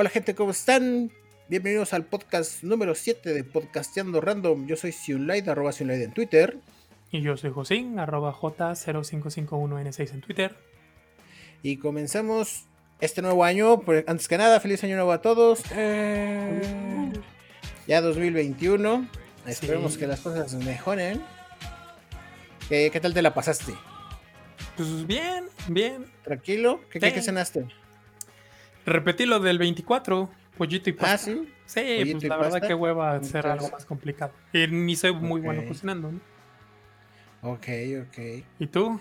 Hola gente, ¿cómo están? Bienvenidos al podcast número 7 de Podcasteando Random. Yo soy Sionlight, arroba Sionlight en Twitter. Y yo soy Josín, arroba J0551N6 en Twitter. Y comenzamos este nuevo año. Pues, antes que nada, feliz año nuevo a todos. Eh, ya 2021. Esperemos que las cosas mejoren. ¿Qué, ¿Qué, tal te la pasaste? Pues bien, bien. ¿Tranquilo? ¿Qué, ¿qué cenaste? Repetí lo del 24, pollito y pasta. Ah, sí. Sí, pues la verdad que hueva hacer algo más complicado. Y ni soy muy bueno cocinando, ¿no? Ok, ok. ¿Y tú?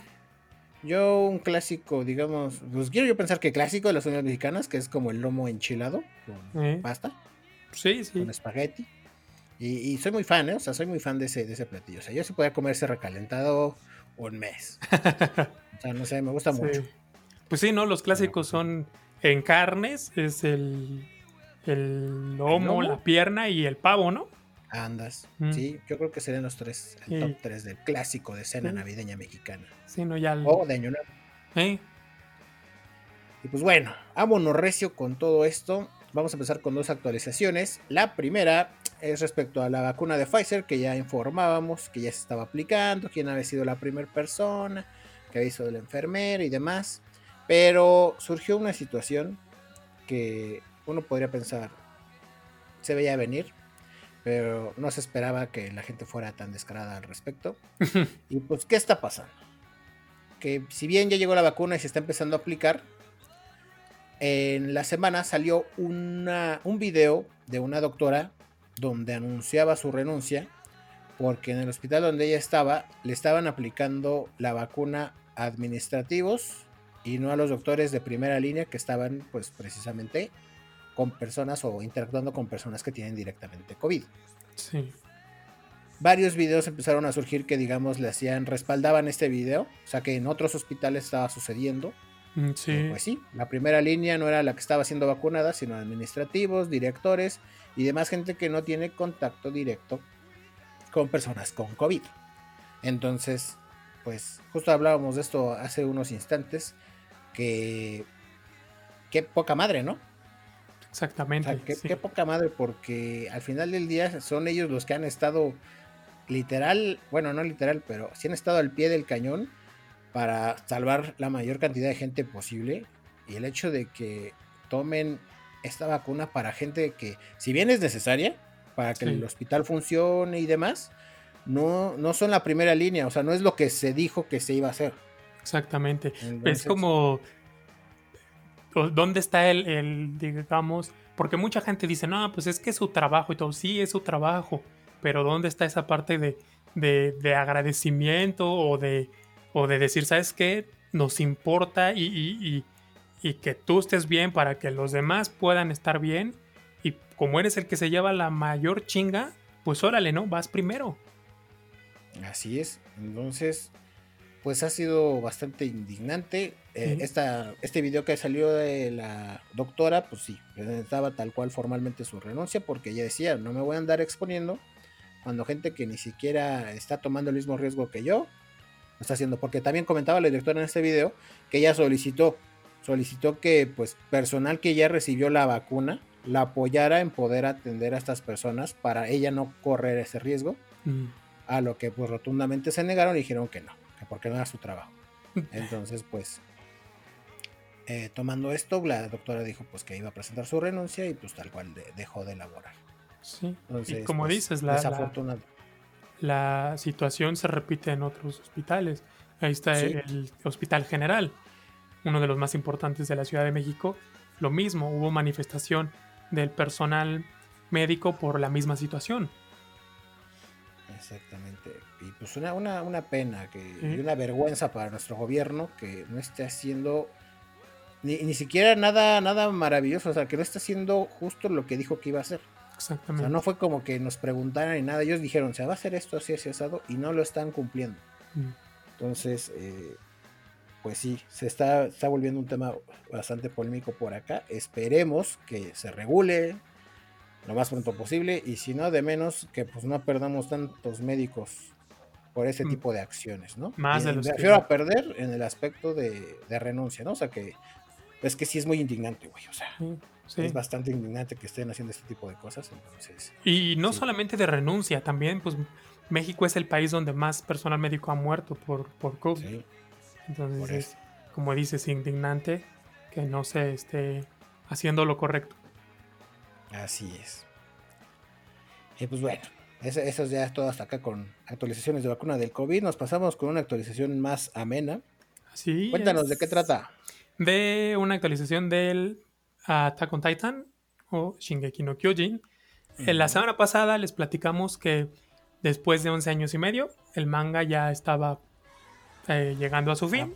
Yo un clásico, digamos, pues quiero yo pensar que clásico de las unidades mexicanas, que es como el lomo enchilado con ¿Eh? pasta, Sí, sí. con espagueti. Y, y soy muy fan, ¿eh? O sea, soy muy fan de ese, de ese platillo. O sea, yo sí podía comer ese recalentado un mes. o sea, no sé, me gusta Sí. mucho. Pues sí, ¿no? Los clásicos son en carnes, es el, el lomo, la pierna y el pavo, ¿no? Andas. Mm. Sí, yo creo que serían los tres, el Sí. top 3 del clásico de cena Sí. navideña mexicana. Sí, no, ya. el- O de año nuevo. ¿Eh? Y pues bueno, vámonos recio con todo esto. Vamos a empezar con dos actualizaciones. La primera es respecto a la vacuna de Pfizer, que ya informábamos que ya se estaba aplicando, quién había sido la primera persona, que había sido la enfermera y demás. Pero surgió una situación que uno podría pensar, se veía venir, pero no se esperaba que la gente fuera tan descarada al respecto. y pues, ¿qué está pasando? Que si bien ya llegó la vacuna y se está empezando a aplicar, en la semana salió una, un video de una doctora donde anunciaba su renuncia porque en el hospital donde ella estaba le estaban aplicando la vacuna a administrativos y no a los doctores de primera línea que estaban pues precisamente con personas o interactuando con personas que tienen directamente COVID. Sí. Varios videos empezaron a surgir que digamos le hacían, respaldaban este video, o sea que en otros hospitales estaba sucediendo. Mm, Eh, Sí. Pues sí, la primera línea no era la que estaba siendo vacunada, sino administrativos, directores y demás gente que no tiene contacto directo con personas con COVID. Entonces, pues justo hablábamos de esto hace unos instantes, que qué poca madre, ¿no? O Exactamente. sea, qué, sí. qué poca madre, porque al final del día son ellos los que han estado literal, bueno, no literal, pero sí han estado al pie del cañón para salvar la mayor cantidad de gente posible. Y el hecho de que tomen esta vacuna para gente que, si bien es necesaria, para que Sí. el hospital funcione y demás, no, no son la primera línea, o sea, no es lo que se dijo que se iba a hacer. Exactamente. Entonces, Es como. ¿Dónde está el, el, digamos? Porque mucha gente dice, no, pues es que es su trabajo y todo. Sí, es su trabajo. Pero ¿dónde está esa parte de, de, de agradecimiento o de, o de decir, ¿sabes qué? Nos importa y, y- y- y que tú estés bien para que los demás puedan estar bien. Y como eres el que se lleva la mayor chinga, pues órale, ¿no? Vas primero. Así es. Entonces, pues ha sido bastante indignante. Eh, esta, este video que salió de la doctora, pues sí, presentaba tal cual formalmente su renuncia, porque ella decía, no me voy a andar exponiendo cuando gente que ni siquiera está tomando el mismo riesgo que yo lo está haciendo. Porque también comentaba la directora en este video que ella solicitó, solicitó que pues personal que ya recibió la vacuna la apoyara en poder atender a estas personas para ella no correr ese riesgo a lo que pues rotundamente se negaron y dijeron que no, porque no era su trabajo. Entonces pues eh, tomando esto, la doctora dijo pues que iba a presentar su renuncia y pues tal cual de- dejó de elaborar. Sí. Entonces, y como pues, dices, la, la, desafortunado. la situación se repite en otros hospitales. Ahí está Sí. el Hospital General, uno de los más importantes de la Ciudad de México. Lo mismo, hubo manifestación del personal médico por la misma situación. Exactamente. Y pues una, una, una pena que, y una vergüenza para nuestro gobierno que no esté haciendo ni, ni siquiera nada, nada maravilloso, o sea, que no está haciendo justo lo que dijo que iba a hacer. O Exactamente. sea, no fue como que nos preguntaran ni nada, ellos dijeron, se va a hacer esto así, así, asado, y no lo están cumpliendo. Mm. Entonces, eh, pues sí, se está, está volviendo un tema bastante polémico por acá. Esperemos que se regule lo más pronto posible y si no, de menos que pues no perdamos tantos médicos por ese Mm. tipo de acciones, ¿no? Más Y de los me que- refiero a perder en el aspecto de, de renuncia, ¿no? O sea que es que sí es muy indignante, güey, o sea. Sí. Es bastante indignante que estén haciendo este tipo de cosas. Entonces, y no solamente de renuncia, también pues México es el país donde más personal médico ha muerto por, por COVID. Entonces, como dices, indignante que no se esté haciendo lo correcto. Así es. Y pues bueno, eso, eso ya es todo hasta acá con actualizaciones de vacuna del COVID. Nos pasamos con una actualización más amena. Así Cuéntanos, ¿de qué trata? De una actualización del Attack on Titan o Shingeki no Kyojin. La semana pasada les platicamos que después de 11 años y medio, el manga ya estaba eh, llegando a su fin.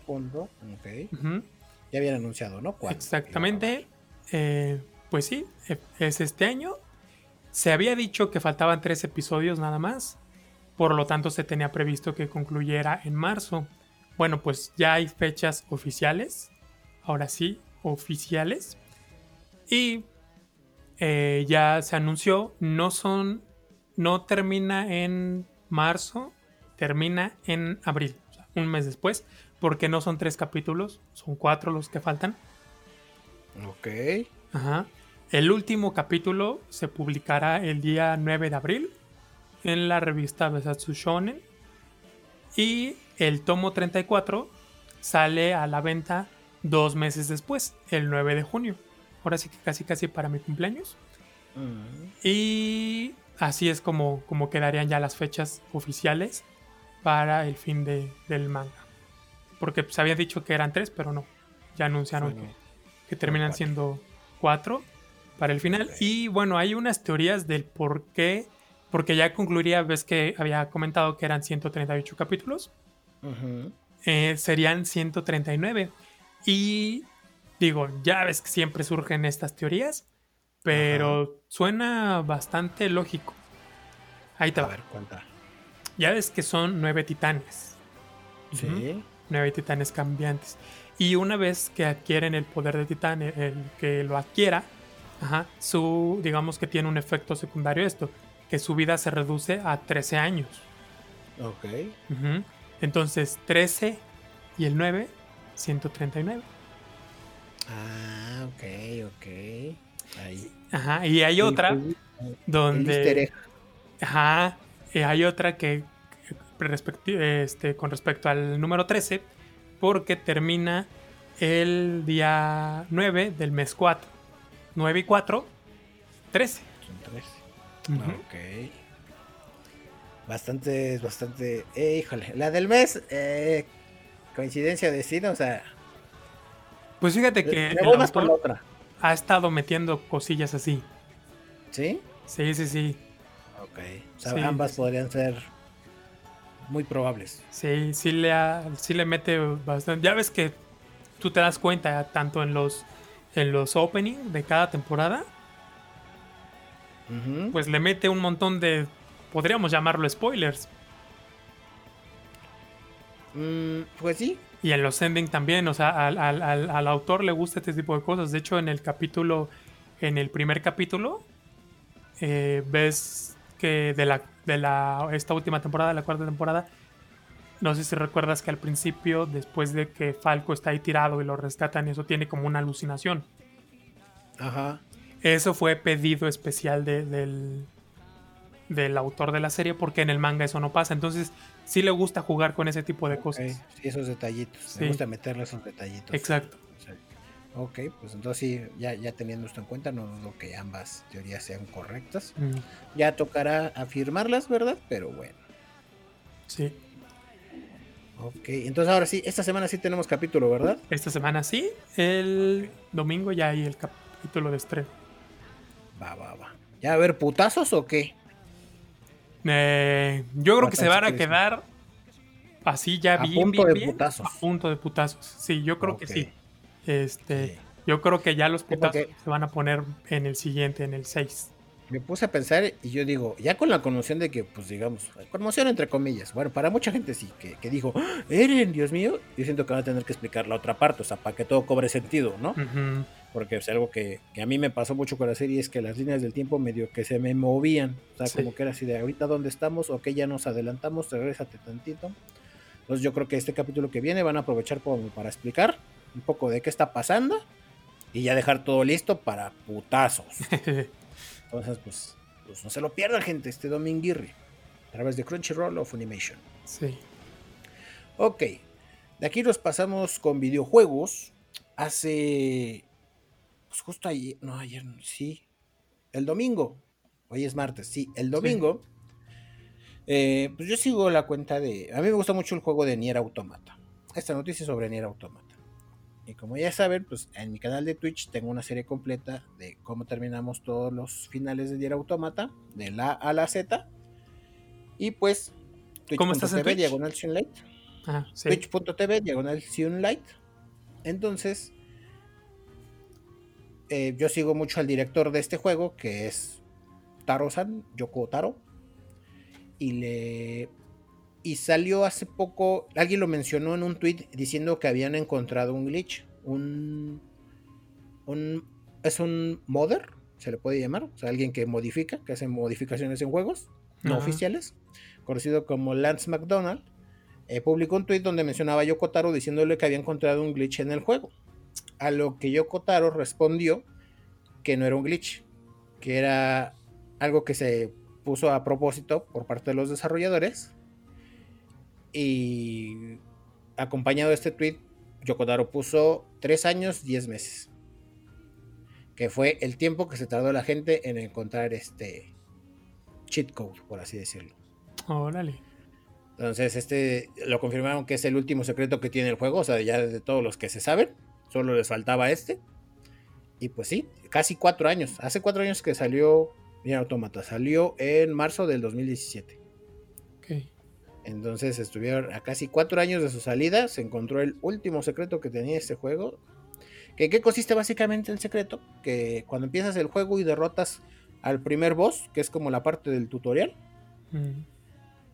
Ya habían anunciado, ¿no? Exactamente. Eh, pues sí, e, es este año. Se había dicho que faltaban tres episodios nada más. Por lo tanto, se tenía previsto que concluyera en marzo. Bueno, pues ya hay fechas oficiales. Ahora sí, oficiales. Y eh, ya se anunció, no son, no termina en marzo, termina en abril, un mes después, porque no son tres capítulos, son cuatro los que faltan. Ok. Ajá. El último capítulo se publicará el día 9 de abril en la revista Besatsu Shonen. Y el tomo 34 sale a la venta dos meses después, el 9 de junio. Ahora sí que casi casi para mi cumpleaños. Mm. Y así es como, como quedarían ya las fechas oficiales para el fin del manga. Porque se había dicho que eran tres, pero no. Ya anunciaron que, que, terminan siendo cuatro para el final. Y bueno, hay unas teorías del por qué, porque ya concluiría, ves que había comentado que eran 138 capítulos, eh, serían 139. Y digo, ya ves que siempre surgen estas teorías, pero suena bastante lógico. Ahí te va. A ver, cuenta. Ya ves que son nueve titanes. Sí. Nueve titanes cambiantes. Y una vez que adquieren el poder de titán, el que lo adquiera, Ajá, su, digamos que tiene un efecto secundario esto, que su vida se reduce a 13 años. Ok. Entonces, 13 y el 9, 139. Ah, ok, ok. Ahí. Ajá, y hay otra donde... Ajá, y hay otra que este, con respecto al número 13, porque termina el día 9 del mes 4. 9 y 4, 13. Son 13. Ok. Bastante, bastante. Eh, híjole, la del mes, eh, coincidencia de destino, o sea. Pues fíjate que el autor otra. ha estado metiendo cosillas así. ¿Sí? Sí, sí, sí. Ok. O sea, ambas podrían ser muy probables. Sí, sí le, sí le mete bastante. Ya ves que tú te das cuenta tanto en los en los openings de cada temporada, pues le mete un montón de, podríamos llamarlo spoilers. Mm, pues sí. Y en los ending también, o sea, al, autor le gusta este tipo de cosas. De hecho, en el capítulo, en el primer capítulo, eh, ves que de la, de la, esta última temporada, la cuarta temporada, no sé si recuerdas que al principio, después de que Falco está ahí tirado y lo rescatan, eso tiene como una alucinación. Ajá. Eso fue pedido especial del, del autor de la serie porque en el manga eso no pasa. Entonces sí le gusta jugar con ese tipo de cosas. Sí, esos detallitos. Le gusta meterle esos detallitos. Exacto. Ok, pues entonces sí, ya, ya teniendo esto en cuenta, no dudo que ambas teorías sean correctas. Mm. Ya tocará afirmarlas, ¿verdad? Pero bueno. Sí. Ok, entonces ahora sí, esta semana sí tenemos capítulo, ¿verdad? Esta semana sí, el domingo ya hay el capítulo de estreno. Va, va, va. ¿Ya a ver putazos o qué? Eh, yo creo que se van a quedar así ya a bien, punto de putazos. A punto de putazos. Sí, yo creo que sí. Este, yo creo que ya los putazos se van a poner en el siguiente, en el 6 me puse a pensar y yo digo, ya con la conmoción de que, pues digamos, conmoción entre comillas, bueno, para mucha gente sí, que, que dijo, ¡Ah, Eren, Dios mío, yo siento que van a tener que explicar la otra parte, o sea, para que todo cobre sentido, ¿no? Porque es algo que, a mí me pasó mucho con la serie, es que las líneas del tiempo medio que se me movían, o sea, como que era así de ahorita dónde estamos, o que ya nos adelantamos, regrésate tantito. Entonces yo creo que este capítulo que viene van a aprovechar como para explicar un poco de qué está pasando Y ya dejar todo listo para putazos. Entonces, pues, pues no se lo pierdan, gente, este Dominguirri. A través de Crunchyroll o Funimation. Sí. Ok. De aquí nos pasamos con videojuegos. Hace. Pues justo ayer. No, ayer sí. El domingo. Hoy es martes, sí. El domingo. Eh, pues yo sigo la cuenta de. A mí me gusta mucho el juego de Nier Automata. Esta noticia sobre Nier Automata. Y como ya saben, pues en mi canal de Twitch tengo una serie completa de cómo terminamos todos los finales de Nier Automata, de la A a la Z. Y pues, ¿Cómo estás en Twitch? diagonal Sunlight. Ah, sí. Twitch.tv, diagonal Sunlight. Entonces, eh, yo sigo mucho al director de este juego, que es Taro-san, Yoko Taro. Y le. Y salió hace poco. Alguien lo mencionó en un tweet diciendo que habían encontrado un glitch. Un. un es un modder, se le puede llamar. O sea, alguien que modifica, que hace modificaciones en juegos no oficiales. Conocido como Lance McDonald. eh, publicó un tweet donde mencionaba a Yoko Taro diciéndole que había encontrado un glitch en el juego. A lo que Yoko Taro respondió que no era un glitch, que era algo que se puso a propósito por parte de los desarrolladores. Y acompañado de este tweet, Yoko Taro puso 3 años, 10 meses. Que fue el tiempo que se tardó la gente en encontrar este cheat code, por así decirlo. Órale. Entonces, este lo confirmaron que es el último secreto que tiene el juego, o sea, ya de todos los que se saben, solo les faltaba este. Y pues sí, casi cuatro años. Hace cuatro años que salió Nier Automata, salió en marzo del 2017. Entonces estuvieron a casi cuatro años de su salida, se encontró el último secreto que tenía este juego. ¿Que, ¿Qué consiste básicamente el secreto? Que cuando empiezas el juego y derrotas al primer boss, que es como la parte del tutorial, Mm.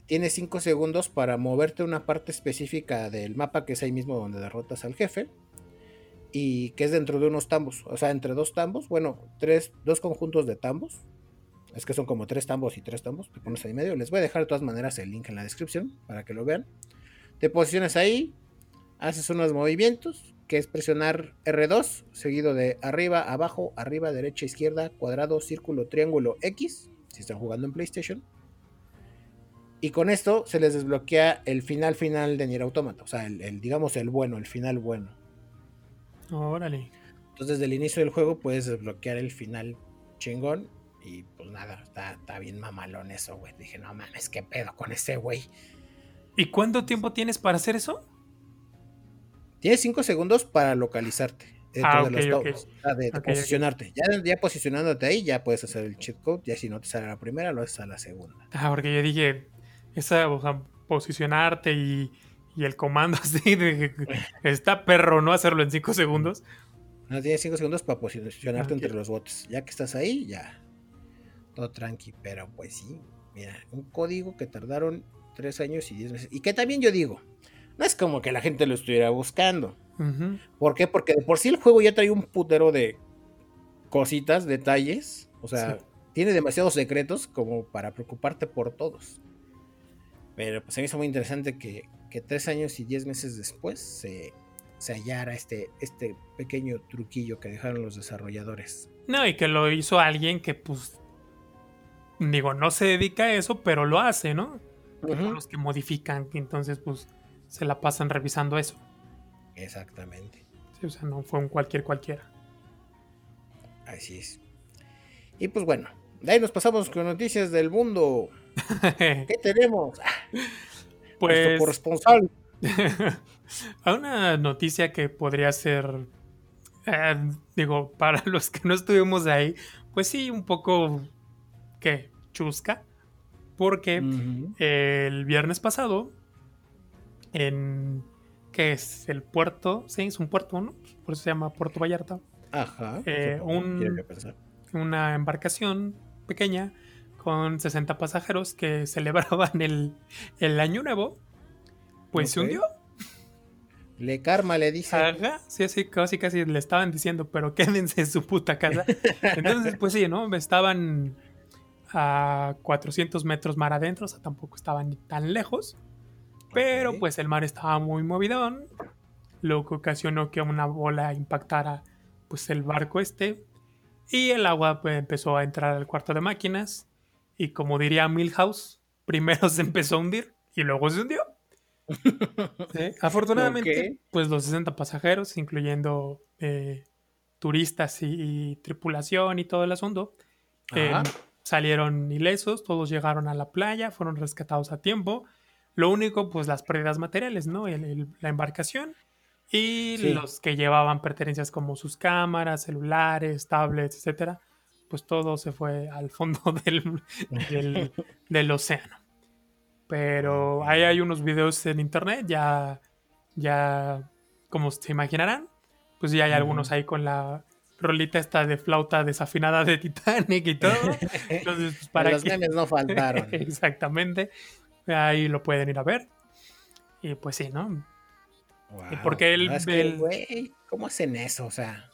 tienes 5 segundos para moverte a una parte específica del mapa que es ahí mismo donde derrotas al jefe. Y que es dentro de unos tambos. O sea, entre dos tambos. Bueno, tres, dos conjuntos de tambos. Es que son como tres tambos y tres tambos. Te pones ahí medio. Les voy a dejar de todas maneras el link en la descripción para que lo vean. Te posicionas ahí. Haces unos movimientos. Que es presionar R2. Seguido de arriba, abajo, arriba, derecha, izquierda, cuadrado, círculo, triángulo, X. Si están jugando en PlayStation. Y con esto se les desbloquea el final final de Nier Automata. O sea, el, el, digamos el bueno, el final bueno. Órale. Entonces, desde el inicio del juego puedes desbloquear el final chingón. Y pues nada, está, está bien mamalón eso, güey. Dije, no mames, qué pedo con ese güey. ¿Y cuánto tiempo tienes para hacer eso? Tienes 5 segundos para localizarte. Ah, de los sea, de, posicionarte. Ya, ya posicionándote ahí, ya puedes hacer el cheat code. Ya si no te sale a la primera, lo haces a la segunda. Ah, porque yo dije, esa, o sea, posicionarte y, y el comando así de está perro, ¿no? Hacerlo en 5 segundos. No tienes 5 segundos para posicionarte entre los botes. Ya que estás ahí, ya. Todo tranqui. Pero pues sí. Mira, un código que tardaron 3 años y 10 meses. Y que también yo digo, no es como que la gente lo estuviera buscando. Ujú. ¿Por qué? Porque de por sí el juego ya trae un putero de cositas, detalles. O sea, Sí. tiene demasiados secretos como para preocuparte por todos. Pero pues se me hizo muy interesante que, que tres años y diez meses después se, se hallara este, este pequeño truquillo que dejaron los desarrolladores. No, y que lo hizo alguien que, pues, digo, no se dedica a eso, pero lo hace, ¿no? Los que modifican, que entonces, pues, se la pasan revisando eso. Exactamente. Sí, o sea, no fue un cualquier cualquiera. Así es. Y pues bueno, de ahí nos pasamos con noticias del mundo. ¿Qué tenemos? Ah, pues, corresponsal. a una noticia que podría ser, eh, digo, para los que no estuvimos ahí, pues sí, un poco, ¿qué? Chusca. Porque el viernes pasado, en, ¿qué es? El puerto, sí, es un puerto, ¿no? Por eso se llama Puerto Vallarta. Ajá. Eh, un- que. Una embarcación pequeña con 60 pasajeros que celebraban el, el año nuevo, pues se hundió. Le karma le dice. Ajá, sí, así casi casi le estaban diciendo, pero quédense en su puta casa. Entonces, pues sí, ¿no? Estaban a 400 metros mar adentro, o sea, tampoco estaban tan lejos. Pero pues el mar estaba muy movidón, lo que ocasionó que una bola impactara pues el barco este y el agua pues, empezó a entrar al cuarto de máquinas y como diría Milhouse, primero se empezó a hundir y luego se hundió. Afortunadamente, pues los 60 pasajeros, incluyendo eh, turistas y, tripulación y todo el asunto, eh, salieron ilesos, todos llegaron a la playa, fueron rescatados a tiempo. Lo único, pues las pérdidas materiales, ¿no? la embarcación y los que llevaban pertenencias como sus cámaras, celulares, tablets, etcétera, pues todo se fue al fondo del, del, océano. Pero ahí hay unos videos en internet, ya, ya, como se imaginarán, pues ya hay algunos ahí con la rolita esta de flauta desafinada de Titanic y todo. Entonces, pues, para Los memes no faltaron. Exactamente. Ahí lo pueden ir a ver. Y pues sí, ¿no? Porque él. ¿cómo hacen eso? O sea.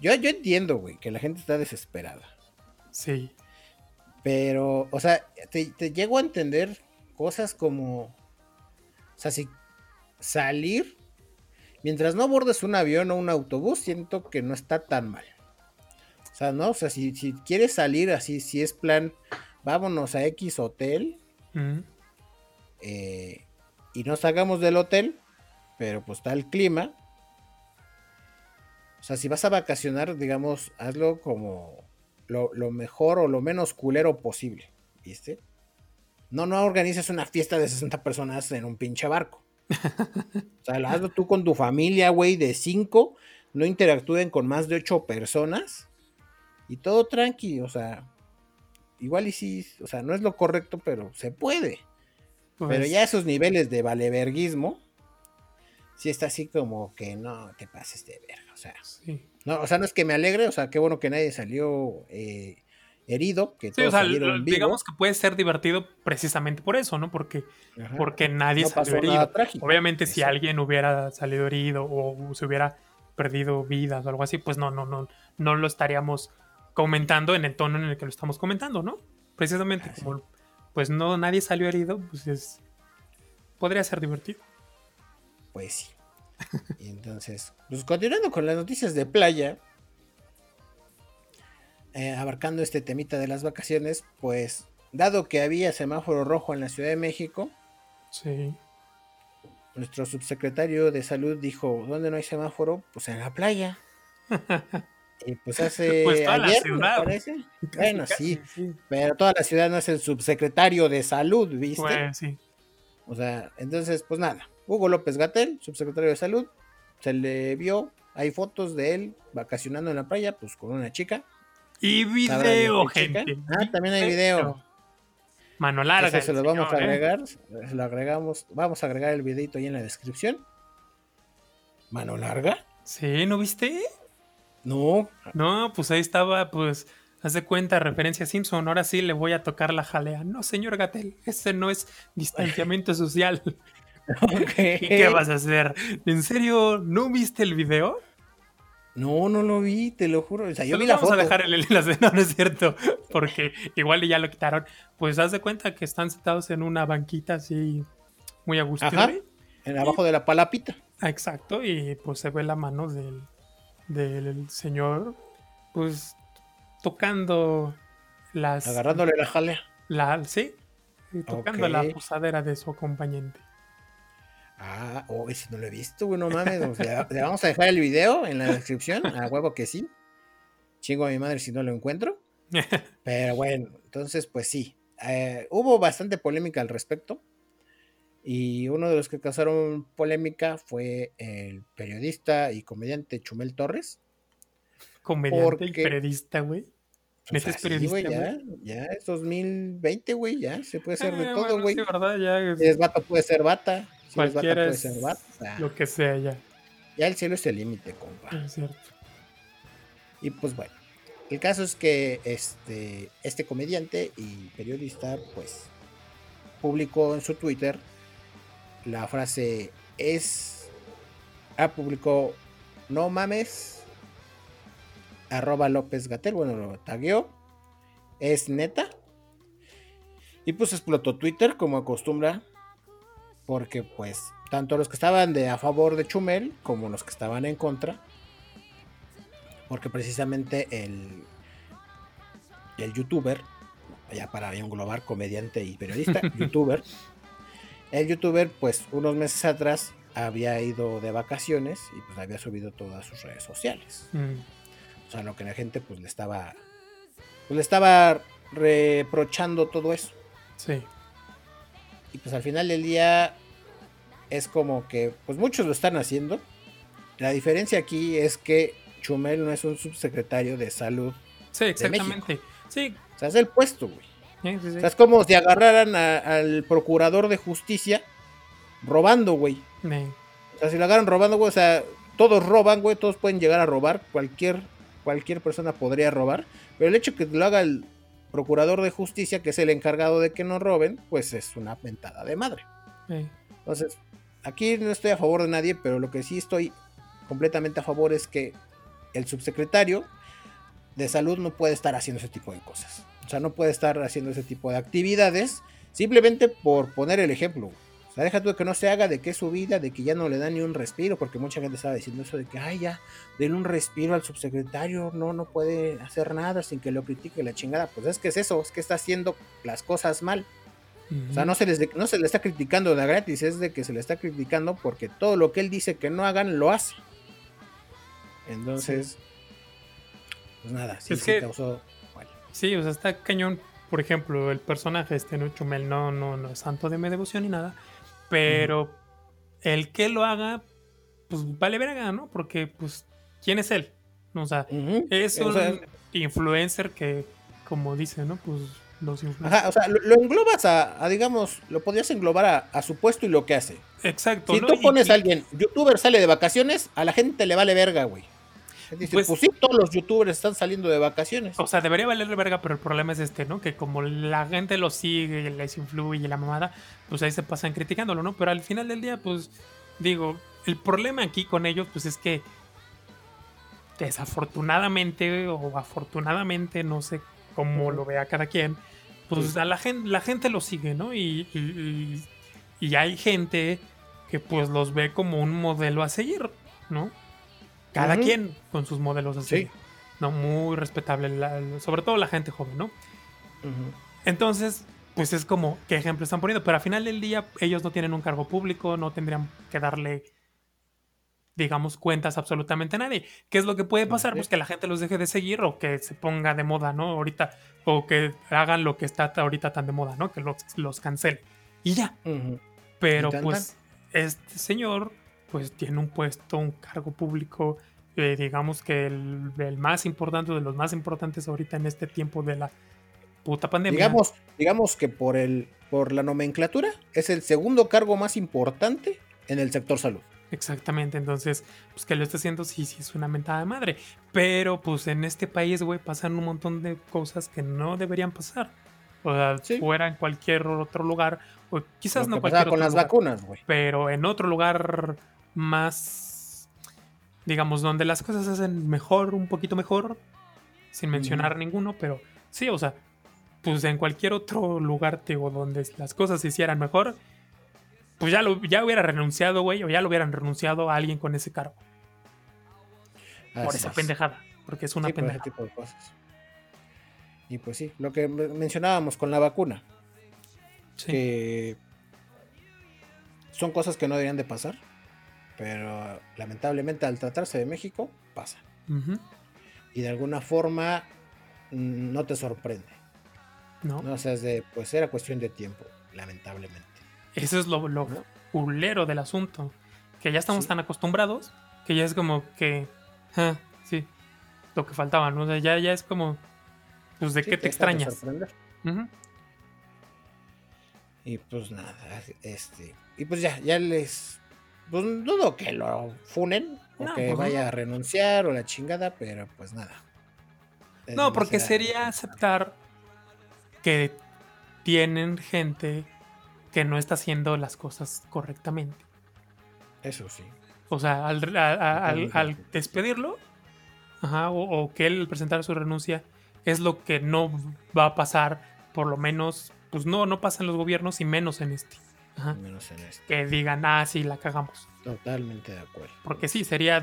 Yo, yo entiendo, güey, que la gente está desesperada. Sí. Pero, o sea, te, llego a entender cosas como. O sea, si salir. Mientras no abordes un avión o un autobús, siento que no está tan mal. O sea, ¿no? O sea, si, quieres salir así, si es plan, vámonos a X hotel. Eh, y nos salgamos del hotel, pero pues está el clima. O sea, si vas a vacacionar, digamos, hazlo como lo, mejor o lo menos culero posible, ¿viste? No, no organices una fiesta de 60 personas en un pinche barco. O sea, hazlo tú con tu familia, güey, de 5. No interactúen con más de 8 personas. Y todo tranqui, o sea, igual y sí, o sea, no es lo correcto, pero se puede. pero ya esos niveles de valeverguismo, sí está así como que no te pases de verga, o sea. No, o sea, no es que me alegre, o sea, qué bueno que nadie salió eh, herido, que sí, o sea, digamos que puede ser divertido precisamente por eso, ¿no? Porque, porque nadie salió herido. Obviamente si alguien hubiera salido herido o se hubiera perdido vidas o algo así, pues no, no, no, no lo estaríamos comentando en el tono en el que lo estamos comentando, ¿no? Precisamente como pues no nadie salió herido, pues es podría ser divertido pues sí. Y entonces, pues continuando con las noticias de playa, eh, abarcando este temita de las vacaciones, pues dado que había semáforo rojo en la Ciudad de México, sí. nuestro subsecretario de salud dijo, ¿dónde no hay semáforo? Pues en la playa. y pues hace pues ayer, me parece. bueno, sí, pero toda la ciudad no es el subsecretario de salud, ¿viste? Pues, sí. O sea, entonces, pues nada, Hugo López Gatel, subsecretario de Salud, se le vio, hay fotos de él vacacionando en la playa, pues con una chica. Y video, gente. Ah, también hay video. Mano larga. se lo vamos a ¿eh? agregar, lo agregamos, vamos a agregar el videito ahí en la descripción. Mano larga. Sí, ¿no viste? No. No, pues ahí estaba, pues, hace cuenta, referencia a Simpson, ahora sí le voy a tocar la jalea. No, señor Gatel, ese no es distanciamiento social. ¿Qué vas a hacer? ¿En serio no viste el video? No, no lo vi, te lo juro. O sea, yo vi la vamos a dejar el enlace, no, no es cierto, porque igual ya lo quitaron. Pues haz de cuenta que están sentados en una banquita así muy a gusto. en abajo de la palapita. Exacto, y pues se ve la mano del, del señor, pues tocando las... Agarrándole la jalea. La, sí, tocando la posadera de su acompañante. Ah, oh, ese no lo he visto, güey, no mames. le vamos a dejar el video en la descripción, a huevo que sí. Chingo a mi madre si no lo encuentro. Pero bueno, entonces, pues sí. Eh, hubo bastante polémica al respecto. Y uno de los que causaron polémica fue el periodista y comediante Chumel Torres. Comediante y periodista, güey. Pues es periodista, ya, ya es 2020, güey, ya se puede hacer de ah, todo, güey. Sí, verdad, ya Si es bata, puede ser bata. Cualquiera es lo que sea ya. Ya el cielo es el límite, compa. Es cierto. Y pues bueno, el caso es que este, este comediante y periodista, pues, publicó en su Twitter la frase es. Ah, publicó no mames. Arroba López Gatel, bueno, lo tagueó. Es neta. Y pues explotó Twitter como acostumbra porque pues tanto los que estaban de a favor de Chumel como los que estaban en contra Porque precisamente el, el youtuber, ya para englobar comediante y periodista, youtuber, el youtuber, pues unos meses atrás había ido de vacaciones y pues había subido todas sus redes sociales. Mm, O sea, lo que la gente pues le estaba, pues, le estaba reprochando todo eso. sí. Y pues al final del día es como que pues muchos lo están haciendo. La diferencia aquí es que Chumel no es un subsecretario de salud. Sí, exactamente. Sí, O sea, es el puesto, güey. sí, sí, sí. O sea, es como si agarraran a- al procurador de justicia robando, güey. O sea, si lo agarran robando, güey, o sea, todos roban, güey, todos pueden llegar a robar, cualquier, cualquier persona podría robar, pero el hecho que lo haga el procurador de justicia, que es el encargado de que no roben, pues es una ventada de madre. Entonces, aquí no estoy a favor de nadie, pero lo que sí estoy completamente a favor es que el subsecretario de salud no puede estar haciendo ese tipo de cosas. O sea, no puede estar haciendo ese tipo de actividades simplemente por poner el ejemplo. Sea, deja tú de que no se haga, de que es su vida, de que ya no le da ni un respiro, porque mucha gente estaba diciendo eso de que, ay, ya, denle un respiro al subsecretario, no, no puede hacer nada sin que lo critique la chingada. Pues es que es eso, es que está haciendo las cosas mal. O sea, no se, les no se le está criticando de gratis, es de que se le está criticando porque todo lo que él dice que no hagan, lo hace. Entonces, pues nada, sí, Es sí que- causó. bueno, Sí, o sea, está cañón. Por ejemplo, el personaje este, ¿no? Chumel, no, no, no es santo de mi devoción ni nada. Pero el que lo haga, pues vale verga, ¿no? Porque, pues, ¿quién es él? O sea, es o un sea, influencer que, como dice, ¿no? Pues los influencers. ajá, o sea, lo, lo englobas a, a, digamos, lo podrías englobar a, a su puesto y lo que hace. Exacto. Si ¿no? tú pones y- a alguien, youtuber sale de vacaciones, a la gente le vale verga, güey. Dice, Pues- pues, sí, todos los youtubers están saliendo de vacaciones. O sea, debería valerle verga, pero el problema es este, ¿no? Que como la gente lo sigue, les influye y la mamada, pues ahí se pasan criticándolo, ¿no? Pero al final del día, pues, digo, el problema aquí con ellos, pues es que desafortunadamente o afortunadamente, no sé cómo lo vea cada quien, pues Sí. a la gente, la gente lo sigue, ¿no? Y, y- y- y hay gente que pues los ve como un modelo a seguir, ¿no? Cada quien con sus modelos a Sí. seguir. ¿no? Muy respetable, la- sobre todo la gente joven, ¿no? Entonces, pues es como, ¿qué ejemplo están poniendo? Pero al final del día, ellos no tienen un cargo público, no tendrían que darle, digamos, cuentas absolutamente a nadie. ¿Qué es lo que puede pasar? Así Pues es. que la gente los deje de seguir o que se ponga de moda, ¿no? Ahorita, o que hagan lo que está ahorita tan de moda, ¿no? Que los, los cancelen. Y ya. Pero pues este señor pues tiene un puesto, un cargo público, eh, digamos que el, el más importante de los más importantes ahorita en este tiempo de la puta pandemia. Digamos, digamos que por el, por la nomenclatura, es el segundo cargo más importante en el sector salud. Exactamente, entonces, pues que lo esté haciendo sí, sí es una mentada de madre. Pero pues en este país, güey, pasan un montón de cosas que no deberían pasar. O sea, Sí. fuera en cualquier otro lugar, o quizás Lo no que cualquier pasaba con otro las lugar. vacunas, güey. pero en otro lugar más, digamos, donde las cosas se hacen mejor, un poquito mejor, sin mencionar ninguno, pero sí, o sea, pues en cualquier otro lugar, digo, donde las cosas se hicieran mejor, pues ya, lo, ya hubiera renunciado, güey, o ya lo hubieran renunciado a alguien con ese cargo, por esa es. pendejada, porque es una Sí, por ese pendejada. tipo de cosas. Y pues sí, lo que men- mencionábamos con la vacuna, Sí. que son cosas que no deberían de pasar, pero lamentablemente al tratarse de México, pasa. Y de alguna forma mm, no te sorprende. ¿no? ¿no? O sea, es de, pues era cuestión de tiempo, lamentablemente. Eso es lo, lo ¿no? culero del asunto. Que ya estamos Sí. tan acostumbrados que ya es como que. ah, sí. Lo que faltaba, ¿no? O sea, ya, ya es como. Pues de Sí, qué te de extrañas. Y pues nada, este. Y pues ya, ya les. Pues dudo que lo funen o No, que pues, vaya no. a renunciar o la chingada, pero pues nada. Es No, porque sería aceptar que tienen gente que no está haciendo las cosas correctamente. Eso sí. O sea, al, a- a- al- Totalmente. al despedirlo, ajá, o, o que él presentar su renuncia, es lo que no va a pasar, por lo menos, pues no, no pasa en los gobiernos y menos en este. Ajá. Menos en esto. Que digan, ah, sí, la cagamos. Totalmente de acuerdo. Porque sí, sería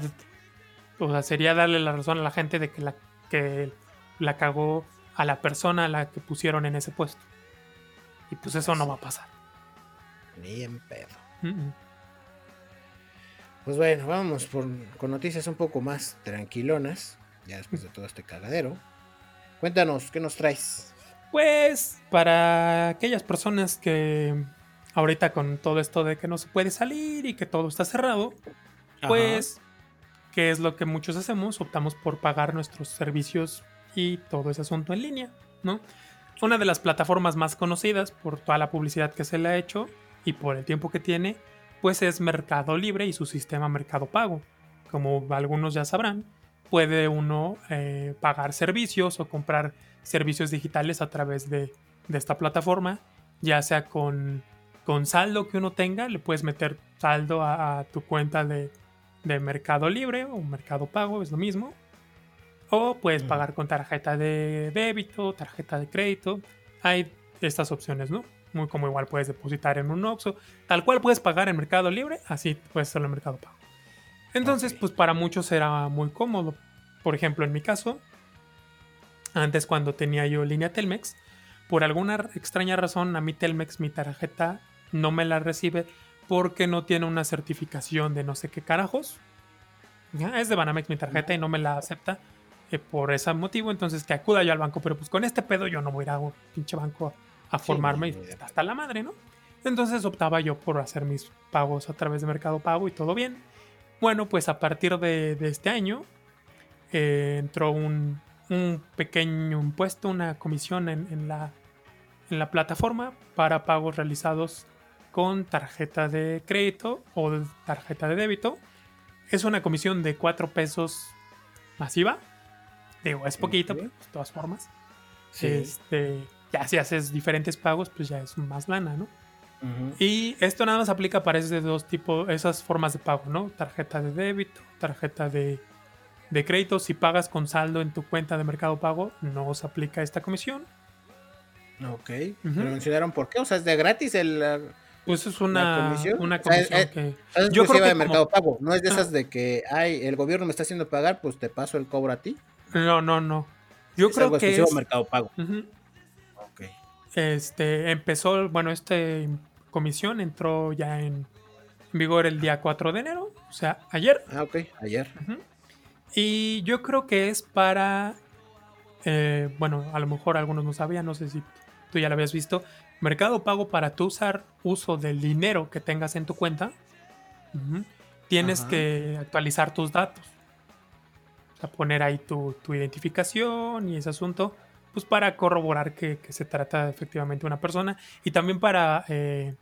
O sea, sería darle la razón a la gente de que la, que la cagó a la persona a la que pusieron en ese puesto. Y pues eso no va a pasar. Ni en pedo. Pues bueno, vamos con noticias un poco más tranquilonas, ya después de todo este cagadero. Cuéntanos, ¿qué nos traes? Pues para aquellas personas que ahorita con todo esto de que no se puede salir y que todo está cerrado, pues, ¿qué es lo que muchos hacemos? Optamos por pagar nuestros servicios y todo ese asunto en línea, ¿no? Una de las plataformas más conocidas por toda la publicidad que se le ha hecho y por el tiempo que tiene, pues es Mercado Libre y su sistema Mercado Pago. Como algunos ya sabrán, puede uno eh, pagar servicios o comprar servicios digitales a través de, esta plataforma, ya sea con, con, saldo que uno tenga, le puedes meter saldo a, tu cuenta de, de, Mercado Libre o Mercado Pago, es lo mismo. O puedes pagar con tarjeta de débito, tarjeta de crédito. Hay estas opciones, ¿no? Muy como igual puedes depositar en un Oxxo. Tal cual puedes pagar en Mercado Libre, así puedes hacerlo en Mercado Pago. Entonces, pues para muchos era muy cómodo. Por ejemplo, en mi caso, antes cuando tenía yo línea Telmex, por alguna extraña razón a mi Telmex mi tarjeta no me la recibe porque no tiene una certificación de no sé qué carajos. Es de Banamex mi tarjeta y no me la acepta eh, por ese motivo, entonces que acuda yo al banco, pero pues con este pedo yo no voy a ir a un pinche banco a, formarme y hasta la madre, ¿no? Entonces optaba yo por hacer mis pagos a través de Mercado Pago y todo bien. Bueno, pues a partir de, este año eh, entró un, pequeño impuesto, una comisión en, la, en la plataforma para pagos realizados con tarjeta de crédito o tarjeta de débito. Es una comisión de 4 pesos masiva Digo, es poquito, pero de todas formas. Este, ya si haces diferentes pagos, pues ya es más lana, ¿no? Y esto nada más aplica para esos dos tipos, esas formas de pago, ¿no? Tarjeta de débito, tarjeta de, de crédito. Si pagas con saldo en tu cuenta de Mercado Pago, no se aplica esta comisión. Ok. ¿Pero mencionaron por qué? O sea, es de gratis el. Pues es una comisión, una comisión que. yo creo que de Mercado Pago. No es de esas de que, ay, el gobierno me está haciendo pagar, pues te paso el cobro a ti. No, no, no. Yo creo que es Mercado Pago. Este empezó, bueno, esta comisión entró ya en vigor el día 4 de enero, o sea, ayer. Ah, ok, ayer. Y yo creo que es para, eh, bueno, a lo mejor algunos no sabían, no sé si tú ya lo habías visto, Mercado Pago para tu usar uso del dinero que tengas en tu cuenta, tienes que actualizar tus datos poner ahí tu, identificación y ese asunto, pues para corroborar que, se trata efectivamente de una persona y también para... Eh,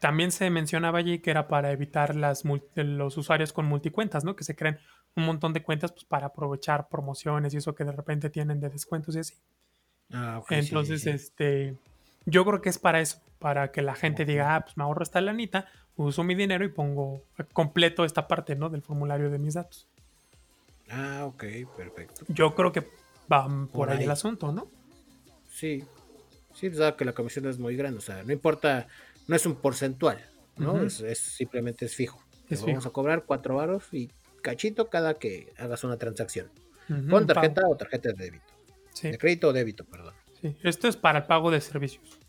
también se mencionaba allí que era para evitar las, los usuarios con multicuentas, ¿no? Que se creen un montón de cuentas pues, para aprovechar promociones y eso que de repente tienen de descuentos y así. Ah, Entonces, este, yo creo que es para eso, para que la gente diga, ah, pues me ahorro esta lanita, uso mi dinero y pongo completo esta parte, ¿no? Del formulario de mis datos. Ah, ok, perfecto. Yo creo que va por, ahí, el asunto, ¿no? Sí, sí, pues, que la comisión es muy grande, o sea, no importa, no es un porcentual, ¿no? es, simplemente es fijo. vamos a cobrar cuatro varos y cachito cada que hagas una transacción. con tarjeta o tarjeta de débito. Sí. De crédito o débito, perdón. Sí, esto es para el pago de servicios.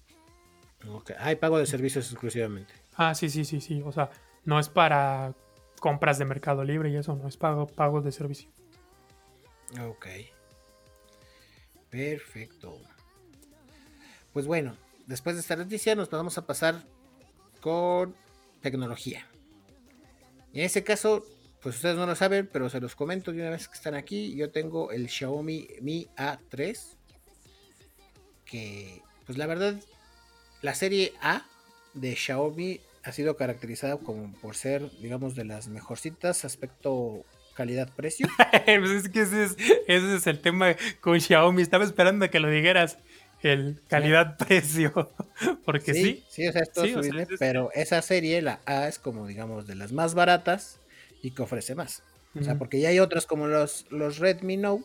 Ok, hay pago de servicios exclusivamente. Ah, sí, sí, sí, sí. O sea, no es para compras de Mercado Libre y eso no es pago, pago de servicio. Ok. Perfecto. Pues bueno, después de esta noticia nos vamos a pasar con tecnología. Y en este caso, pues ustedes no lo saben, pero se los comento de una vez que están aquí. Yo tengo el Xiaomi Mi A3. Que, pues la verdad, la serie A de Xiaomi ha sido caracterizada como por ser, digamos, de las mejorcitas aspecto calidad-precio. pues es que ese es, el tema con Xiaomi. Estaba esperando a que lo dijeras. El calidad-precio. Porque sí. Sí, o sea, esto pero esa serie, la A, es como, digamos, de las más baratas y que ofrece más. O sea, porque ya hay otras como los, los Redmi Note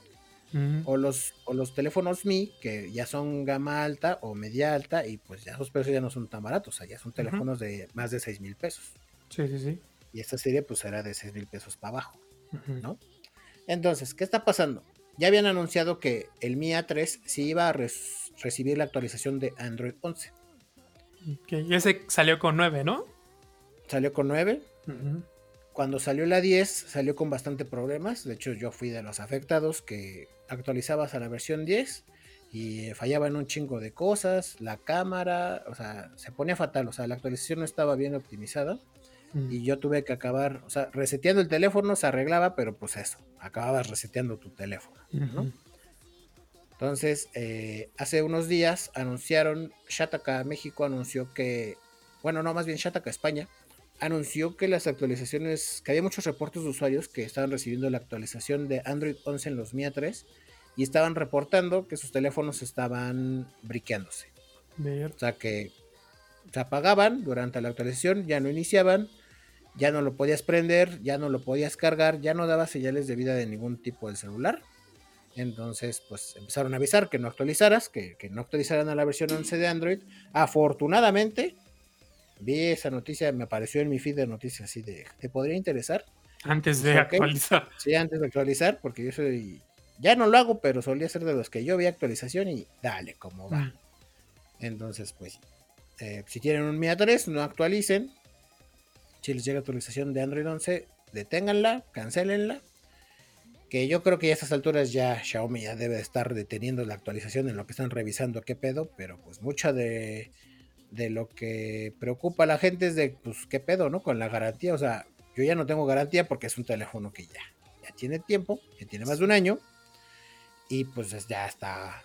o, los, o los teléfonos Mi, que ya son gama alta o media alta, y pues ya esos precios ya no son tan baratos, o sea, ya son teléfonos de más de 6 mil pesos. Sí, sí, sí. Y esta serie pues era de 6 mil pesos para abajo. ¿no? Entonces, ¿qué está pasando? Ya habían anunciado que el Mi A3 sí iba a recibir la actualización de Android 11. Y ese salió con 9, ¿no? Salió con 9. Cuando salió la 10, salió con bastante problemas. De hecho, yo fui de los afectados que actualizabas a la versión 10 y fallaba en un chingo de cosas. La cámara, o sea, se ponía fatal. O sea, la actualización no estaba bien optimizada. Mm. Y yo tuve que acabar, o sea, reseteando el teléfono se arreglaba, pero pues eso, acababas reseteando tu teléfono. Entonces, eh, hace unos días anunciaron, Shataka México anunció que, bueno, no, más bien Shataka España, anunció que las actualizaciones, que había muchos reportes de usuarios que estaban recibiendo la actualización de Android 11 en los Mia 3 y estaban reportando que sus teléfonos estaban briqueándose. O sea que se apagaban durante la actualización, ya no iniciaban, ya no lo podías prender, ya no lo podías cargar, ya no daba señales de vida de ningún tipo del celular. Entonces, pues empezaron a avisar que no actualizaras, que, que no actualizaran a la versión 11 de Android. Afortunadamente, vi esa noticia, me apareció en mi feed de noticias así de, ¿te podría interesar? Antes de actualizar. Sí, antes de actualizar, porque yo soy, ya no lo hago, pero solía ser de los que yo vi actualización y dale, como va. Mm. Entonces, pues, eh, si tienen un Mi A3, no actualicen. Si les llega actualización de Android 11, deténganla, cancelenla. Que yo creo que a estas alturas ya Xiaomi ya debe estar deteniendo la actualización en lo que están revisando qué pedo, pero pues mucha de de lo que preocupa a la gente es de, pues, ¿qué pedo, no? Con la garantía, o sea, yo ya no tengo garantía porque es un teléfono que ya, ya tiene tiempo, que tiene más de un año, y pues ya está,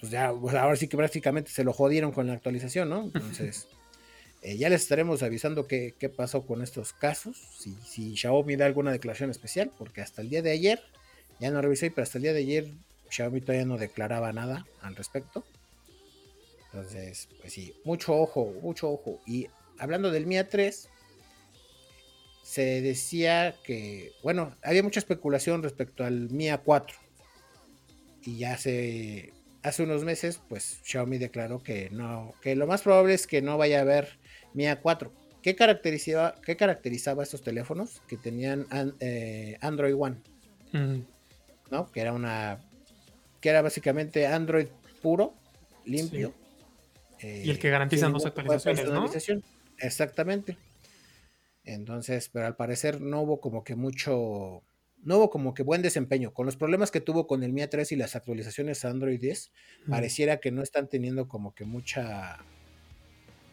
pues ya, pues ahora sí que prácticamente se lo jodieron con la actualización, ¿no? Entonces, eh, ya les estaremos avisando qué, qué, pasó con estos casos, si, si Xiaomi da alguna declaración especial, porque hasta el día de ayer, ya no revisé, pero hasta el día de ayer Xiaomi todavía no declaraba nada al respecto. Entonces, pues sí, mucho ojo, mucho ojo. Y hablando del Mia 3, se decía que, bueno, había mucha especulación respecto al Mia 4. Y ya hace, hace unos meses, pues Xiaomi declaró que no, que lo más probable es que no vaya a haber Mia 4. ¿Qué caracterizaba, qué caracterizaba estos teléfonos? Que tenían eh, Android One. ¿No? Que era una. Que era básicamente Android puro, limpio y el que garantiza dos actualizaciones, ¿no? Exactamente. Entonces, pero al parecer no hubo como que mucho, no hubo como que buen desempeño. Con los problemas que tuvo con el MIA 3 y las actualizaciones Android 10, pareciera que no están teniendo como que mucha,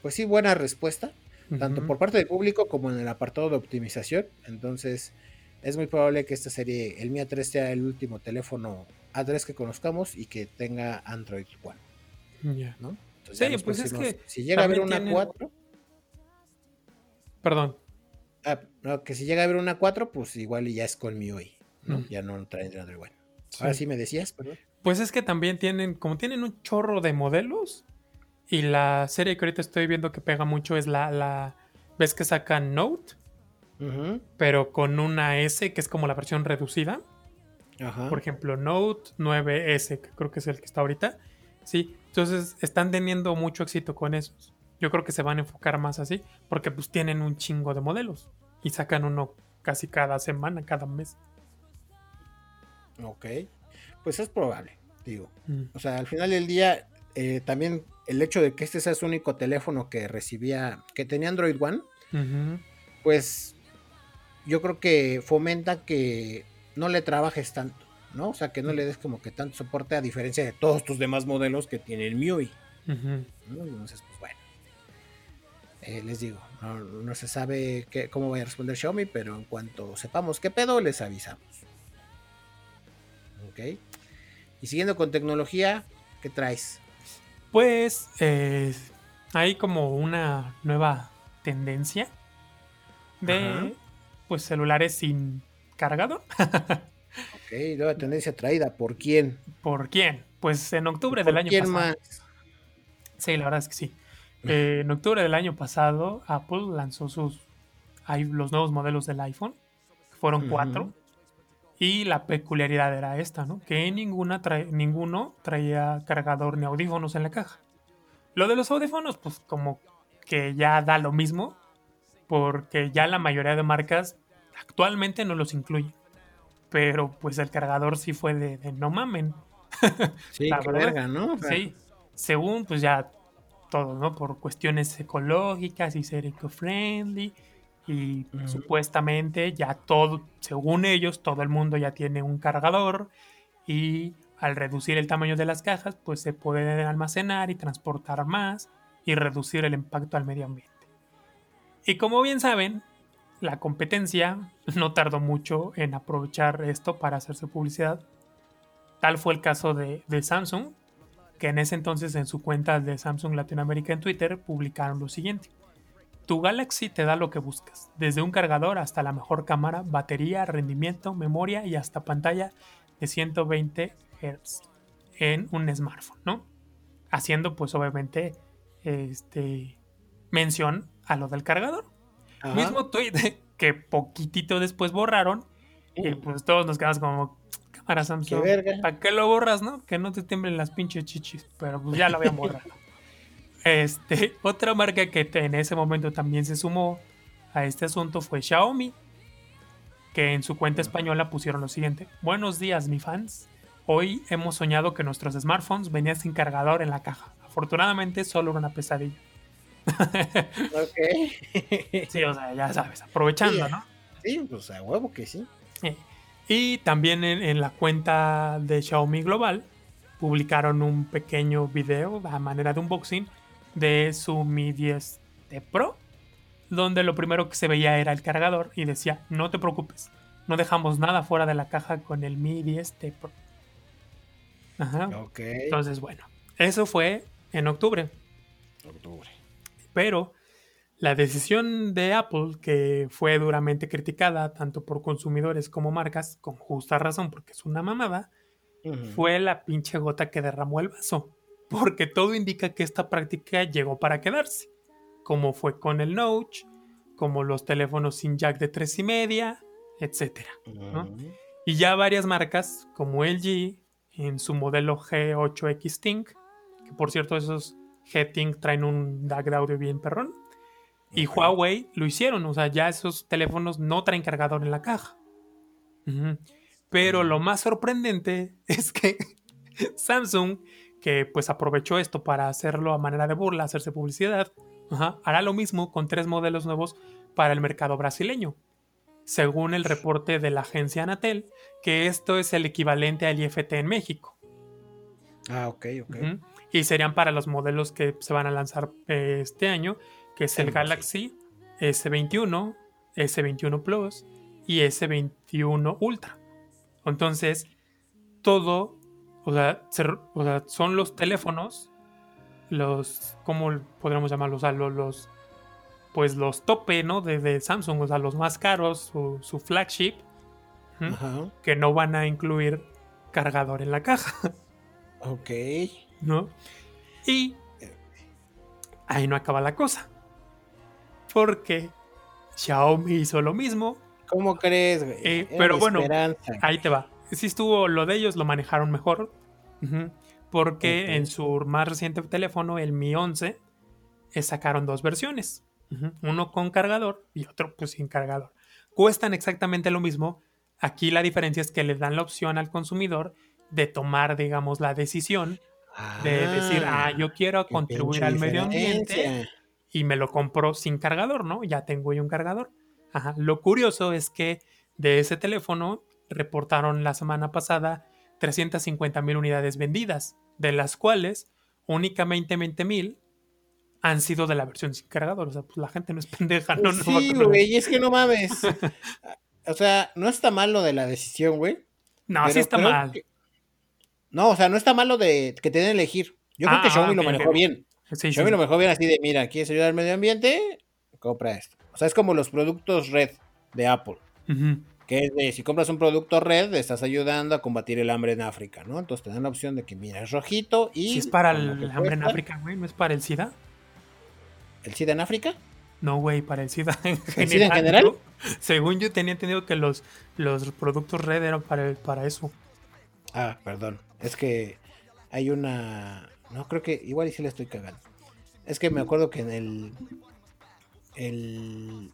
pues sí, buena respuesta, tanto por parte del público como en el apartado de optimización. Entonces, es muy probable que esta serie, el MIA 3 sea el último teléfono A3 que conozcamos y que tenga Android One. Ya. ¿no? Sí, pues es que. Si llega a haber una 4. Perdón. Ah, no, que si llega a haber una 4, pues igual ya es con mi hoy. ¿no? Mm. Ya no traen Android One. Ahora sí me decías, perdón. Pues es que también tienen, como tienen un chorro de modelos, y la serie que ahorita estoy viendo que pega mucho es la, la ves que sacan Note, pero con una S que es como la versión reducida. Ajá. Por ejemplo, Note 9S, que creo que es el que está ahorita. Sí, entonces están teniendo mucho éxito con esos. Yo creo que se van a enfocar más así, porque pues tienen un chingo de modelos y sacan uno casi cada semana, cada mes. Ok, pues es probable, digo. Mm. O sea, al final del día, eh, también el hecho de que este sea su único teléfono que recibía, que tenía Android One, pues yo creo que fomenta que no le trabajes tanto. ¿No? O sea, que no le des como que tanto soporte a diferencia de todos tus demás modelos que tiene el MIUI. Entonces, pues bueno. Eh, les digo, no, se sabe cómo va a responder Xiaomi, pero en cuanto sepamos qué pedo, les avisamos. Ok. Y siguiendo con tecnología, ¿qué traes? Pues eh, hay como una nueva tendencia de pues celulares sin cargador. Ok, nueva tendencia traída. ¿Por quién? ¿Por quién? Pues en octubre del año quién pasado. más? Sí, la verdad es que sí. Eh, en octubre del año pasado, Apple lanzó sus los nuevos modelos del iPhone, fueron cuatro. Y la peculiaridad era esta, ¿no? Que ninguna ninguno traía cargador ni audífonos en la caja. Lo de los audífonos, pues como que ya da lo mismo, porque ya la mayoría de marcas Actualmente no los incluye. Pero pues el cargador sí fue de, no mamen. Sí, la verga, ¿no? sí. Según pues ya todo, ¿no? Por cuestiones ecológicas y ser eco-friendly. Y supuestamente ya todo, según ellos, todo el mundo ya tiene un cargador. Y al reducir el tamaño de las cajas, pues se pueden almacenar y transportar más y reducir el impacto al medio ambiente. Y como bien saben, la competencia no tardó mucho en aprovechar esto para hacerse publicidad. Tal fue el caso de, Samsung, que en ese entonces en su cuenta de Samsung Latinoamérica en Twitter publicaron lo siguiente. Tu Galaxy te da lo que buscas, desde un cargador hasta la mejor cámara, batería, rendimiento, memoria y hasta pantalla de 120 en un smartphone, ¿no? Haciendo pues obviamente este, mención a lo del cargador. Mismo tweet que poquitito después borraron y uh. pues todos nos quedamos como cámara Samsung. ¿Para qué lo borras, no? Que no te tiemblen las pinches chichis, pero pues ya lo habían borrado. este, otra marca que en ese momento también se sumó a este asunto fue Xiaomi, que en su cuenta española pusieron lo siguiente: Buenos días, mi fans. Hoy hemos soñado que nuestros smartphones venían sin cargador en la caja. Afortunadamente, solo era una pesadilla. Ok. sí, o sea, ya sabes, aprovechando, ¿no? Sí, pues a huevo que sí. Y también en, la cuenta de Xiaomi Global publicaron un pequeño video a manera de unboxing de su Mi 10T Pro, donde lo primero que se veía era el cargador y decía, no te preocupes, no dejamos nada fuera de la caja con el Mi 10T Pro. Ajá. Entonces, bueno, eso fue en octubre. Octubre. Pero la decisión de Apple, que fue duramente criticada tanto por consumidores como marcas, con justa razón, porque es una mamada, fue la pinche gota que derramó el vaso. Porque todo indica que esta práctica llegó para quedarse. Como fue con el Note, como los teléfonos sin jack de tres y media, etc. Y ya varias marcas, como LG, en su modelo G8X Think, que por cierto esos G-Think traen un DAC de audio bien perrón, y Huawei lo hicieron, o sea, ya esos teléfonos no traen cargador en la caja. Pero lo más sorprendente es que Samsung, que pues aprovechó esto para hacerlo a manera de burla, hacerse publicidad, hará lo mismo con tres modelos nuevos para el mercado brasileño según el reporte de la agencia Anatel, que esto es el equivalente al IFT en México. Ah, ok, ok. Y serían para los modelos que se van a lanzar eh, este año, que es el Galaxy S21, S21 Plus y S21 Ultra. Entonces, todo, o sea, son los teléfonos, los, ¿cómo podríamos llamarlos? los, los pues los tope, ¿no? De, Samsung, o sea, los más caros, su, flagship, que no van a incluir cargador en la caja. Ok. ¿No? Y ahí no acaba la cosa. Porque Xiaomi hizo lo mismo. ¿Cómo crees, güey? Eh, pero bueno, ahí te va. Si estuvo lo de ellos, lo manejaron mejor. porque en su más reciente teléfono, el Mi 11, eh, sacaron dos versiones. Uno con cargador y otro pues sin cargador. Cuestan exactamente lo mismo. Aquí la diferencia es que le dan la opción al consumidor de tomar, digamos, la decisión de decir, ah, yo quiero contribuir al medio ambiente y me lo compro sin cargador, ¿no? Ya tengo yo un cargador. Ajá. Lo curioso es que de ese teléfono reportaron la semana pasada 350 mil unidades vendidas, de las cuales únicamente 20 mil han sido de la versión sin cargador. O sea, pues la gente no es pendeja, no, no Sí, güey, es que no mames. o sea, no está mal lo de la decisión, güey. No, sí está mal. No, o sea, no está mal lo de que te den elegir. Yo creo que ah, Xiaomi lo manejó bien. Sí, Xiaomi lo manejó bien así de, mira, ¿quieres ayudar al medio ambiente? Compra esto. O sea, es como los productos red de Apple. Que es de, si compras un producto red, estás ayudando a combatir el hambre en África, ¿no? Entonces te dan la opción de que, mira, es rojito y... Si es para el hambre en África, güey, no es para el SIDA. ¿El SIDA en África? No, güey, para el SIDA en general. ¿El SIDA en general? según yo tenía entendido que los, los productos red eran para, para eso. Ah, perdón. Es que hay una. No, creo que. Igual y sí le estoy cagando. Es que me acuerdo que en el. El.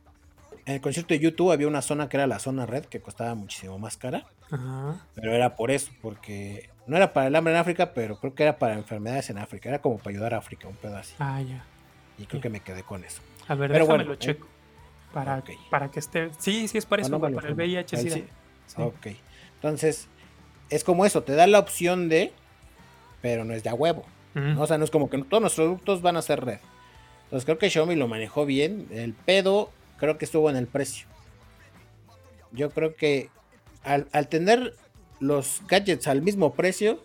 en el concierto de YouTube había una zona que era la zona red que costaba muchísimo más cara. Ajá. Pero era por eso, porque no era para el hambre en África, pero creo que era para enfermedades en África. Era como para ayudar a África, un pedazo. Ah, ya. Y creo que me quedé con eso. A ver, Pero déjame bueno, lo eh, checo. Para, para que esté. Sí, sí, es para eso, para el. VIH. Sí. Ok. Entonces, es como eso, te da la opción de, pero no es de a huevo. ¿no? O sea, no es como que todos nuestros productos van a ser red. Entonces creo que Xiaomi lo manejó bien. El pedo creo que estuvo en el precio. Yo creo que al, al tener los gadgets al mismo precio,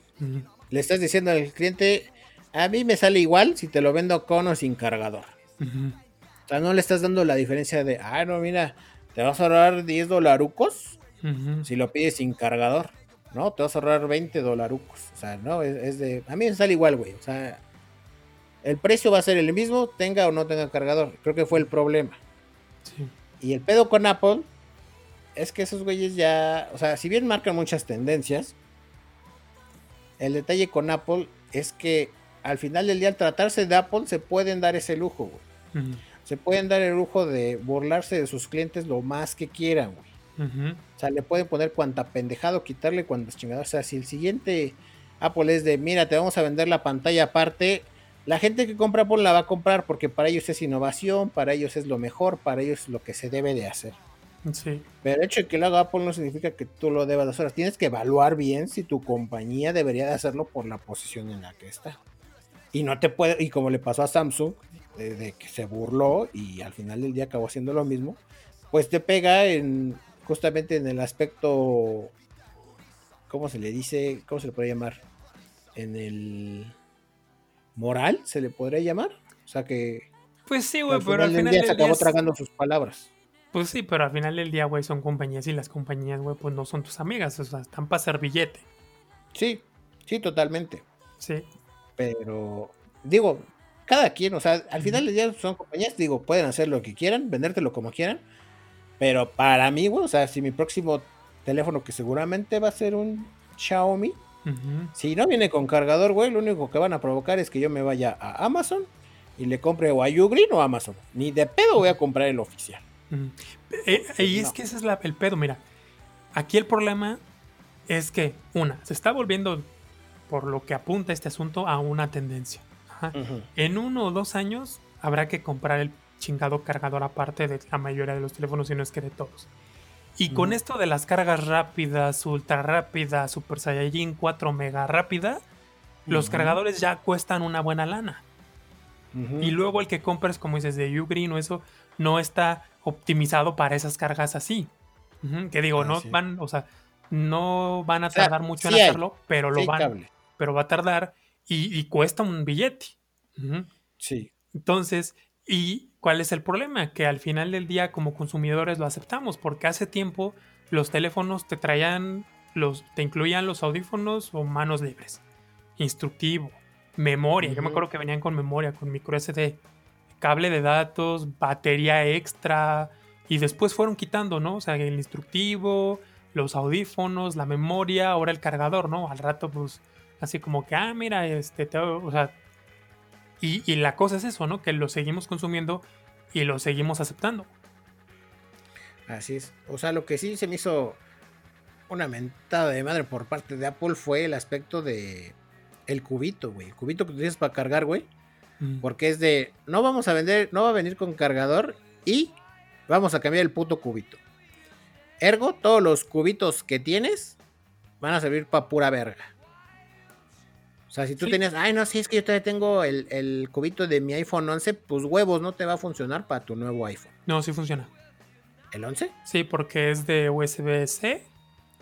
le estás diciendo al cliente, a mí me sale igual si te lo vendo con o sin cargador. O sea, no le estás dando la diferencia de, ah, no, mira, te vas a ahorrar 10 dolarucos si lo pides sin cargador. No, te vas a ahorrar 20 dolarucos. O sea, no, es, es de. A mí me sale igual, güey. O sea, el precio va a ser el mismo, tenga o no tenga cargador. Creo que fue el problema. Sí. Y el pedo con Apple es que esos güeyes ya. O sea, si bien marcan muchas tendencias, el detalle con Apple es que al final del día, al tratarse de Apple, se pueden dar ese lujo, güey. Se pueden dar el lujo de burlarse de sus clientes lo más que quieran, güey. O sea, le pueden poner cuanta pendejado, quitarle cuantas chingadas. O sea, si el siguiente Apple es de, mira, te vamos a vender la pantalla aparte, la gente que compra Apple la va a comprar porque para ellos es innovación, para ellos es lo mejor, para ellos es lo que se debe de hacer. Sí. Pero el hecho de que lo haga Apple no significa que tú lo debas hacer. Tienes que evaluar bien si tu compañía debería de hacerlo por la posición en la que está. Y no te puede, y como le pasó a Samsung, de, de que se burló y al final del día acabó haciendo lo mismo, pues te pega en justamente en el aspecto, ¿cómo se le dice? ¿Cómo se le puede llamar? En el moral, se le podría llamar. O sea que Pues sí, güey, pero final al del final día del se día. acabó es- tragando sus palabras. Pues sí, pero al final del día, güey, son compañías y las compañías, güey, pues no son tus amigas. O sea, están para hacer billete. Sí, sí, totalmente. Sí. Pero, digo, cada quien, o sea, al final del día son compañías, digo, pueden hacer lo que quieran, vendértelo como quieran. Pero para mí, güey, o sea, si mi próximo teléfono, que seguramente va a ser un Xiaomi, si no viene con cargador, güey, lo único que van a provocar es que yo me vaya a Amazon y le compre o a Ugreen o a Amazon. Ni de pedo voy a comprar el oficial. Eh, eh, y es no. que ese es la- el pedo, mira. Aquí el problema es que, una, se está volviendo, por lo que apunta este asunto, a una tendencia. Ajá. En uno o dos años habrá que comprar el chingado cargador aparte de la mayoría de los teléfonos, si no es que de todos. Y con Ujú. esto de las cargas rápidas, ultra rápidas, Super Saiyajin 4 mega rápida, los Ujú. cargadores ya cuestan una buena lana. Ujú. Y luego el que compras, como dices, de Ugreen o eso, no está optimizado para esas cargas así. Ujú, Que digo, Ah, no sí. van, o sea, no van a O sea, tardar mucho sí en hay, hacerlo, pero Sí lo hay van, cable. pero va a tardar y, y cuesta un billete. Ujú. Sí. Entonces, ¿y cuál es el problema? Que al final del día como consumidores lo aceptamos, porque hace tiempo los teléfonos te traían, los, te incluían los audífonos o manos libres, instructivo, memoria. Yo me acuerdo que venían con memoria, con micro SD, cable de datos, batería extra, y después fueron quitando, ¿no? O sea, el instructivo, los audífonos, la memoria, ahora el cargador, ¿no? Al rato, pues, así como que, ah, mira, este, te- o sea, y, y la cosa es eso, ¿no? Que lo seguimos consumiendo y lo seguimos aceptando. Así es. O sea, lo que sí se me hizo una mentada de madre por parte de Apple fue el aspecto de el cubito, güey. El cubito que utilizas para cargar, güey. Mm. Porque es de, no vamos a vender, no va a venir con cargador y vamos a cambiar el puto cubito. Ergo, todos los cubitos que tienes van a servir para pura verga. O sea, si tú Sí. tenías, ay, no, sí, es que yo todavía tengo el, el cubito de mi iPhone 11, pues huevos, no te va a funcionar para tu nuevo iPhone. No, sí funciona. ¿El 11? Sí, porque es de USB-C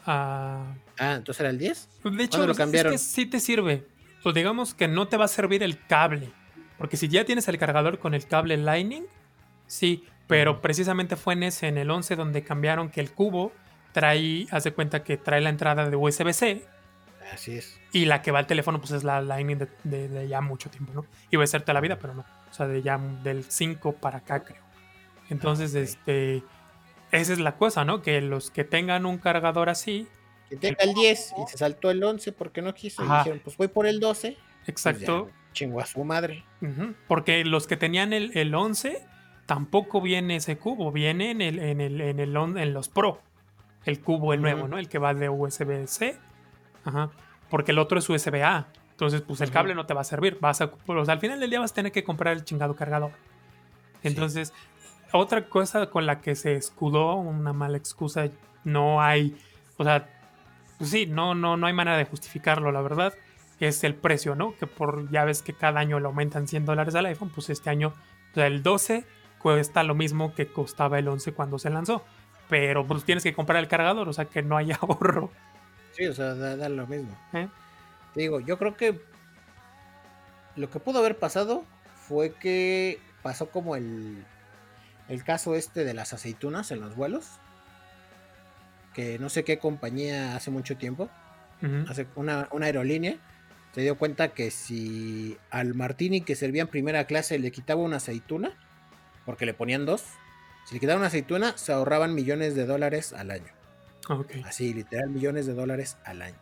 a... Ah, entonces era el 10. De hecho, ¿Cuándo lo es- cambiaron? es que sí te sirve. Pues digamos que no te va a servir el cable. Porque si ya tienes el cargador con el cable Lightning, sí. Pero precisamente fue en ese, en el 11, donde cambiaron que el cubo trae, haz de cuenta que trae la entrada de USB-C Así es. y la que va al teléfono pues es la Lightning de, de- de ya mucho tiempo, ¿no? Iba a ser toda la vida, pero no. O sea, de ya del 5 para acá, creo. Entonces, Ah, este... Esa es la cosa, ¿no? Que los que tengan un cargador así, Que tenga el 10 y se saltó el 11 porque no quiso. Y dijeron, pues voy por el 12. pues exacto, ya, chingo a su madre. Porque los que tenían el, el 11 tampoco viene ese cubo, viene en, el, en, el, en, el, en los Pro. El cubo, el nuevo, ¿no? El que va de USB-C. Ajá. Porque el otro es USB-A. Entonces, pues el cable no te va a servir. Vas a, pues, al final del día vas a tener que comprar el chingado cargador. Entonces, otra cosa con la que se escudó, una mala excusa, no hay. O sea, pues sí, no, no, no hay manera de justificarlo, la verdad. Es el precio, ¿no? Que por ya ves que cada año le aumentan 100 dólares al iPhone, pues este año, o sea, el 12 cuesta lo mismo que costaba el 11 cuando se lanzó. Pero pues tienes que comprar el cargador, o sea que no hay ahorro. Sí, o sea, da, lo mismo. ¿Eh? Digo, yo creo que lo que pudo haber pasado fue que pasó como el, el caso este de las aceitunas en los vuelos. Que no sé qué compañía hace mucho tiempo, hace una, una aerolínea, se dio cuenta que si al Martini que servía en primera clase le quitaba una aceituna, porque le ponían dos. Si le quitaban una aceituna, se ahorraban millones de dólares al año. Así, literal, millones de dólares al año.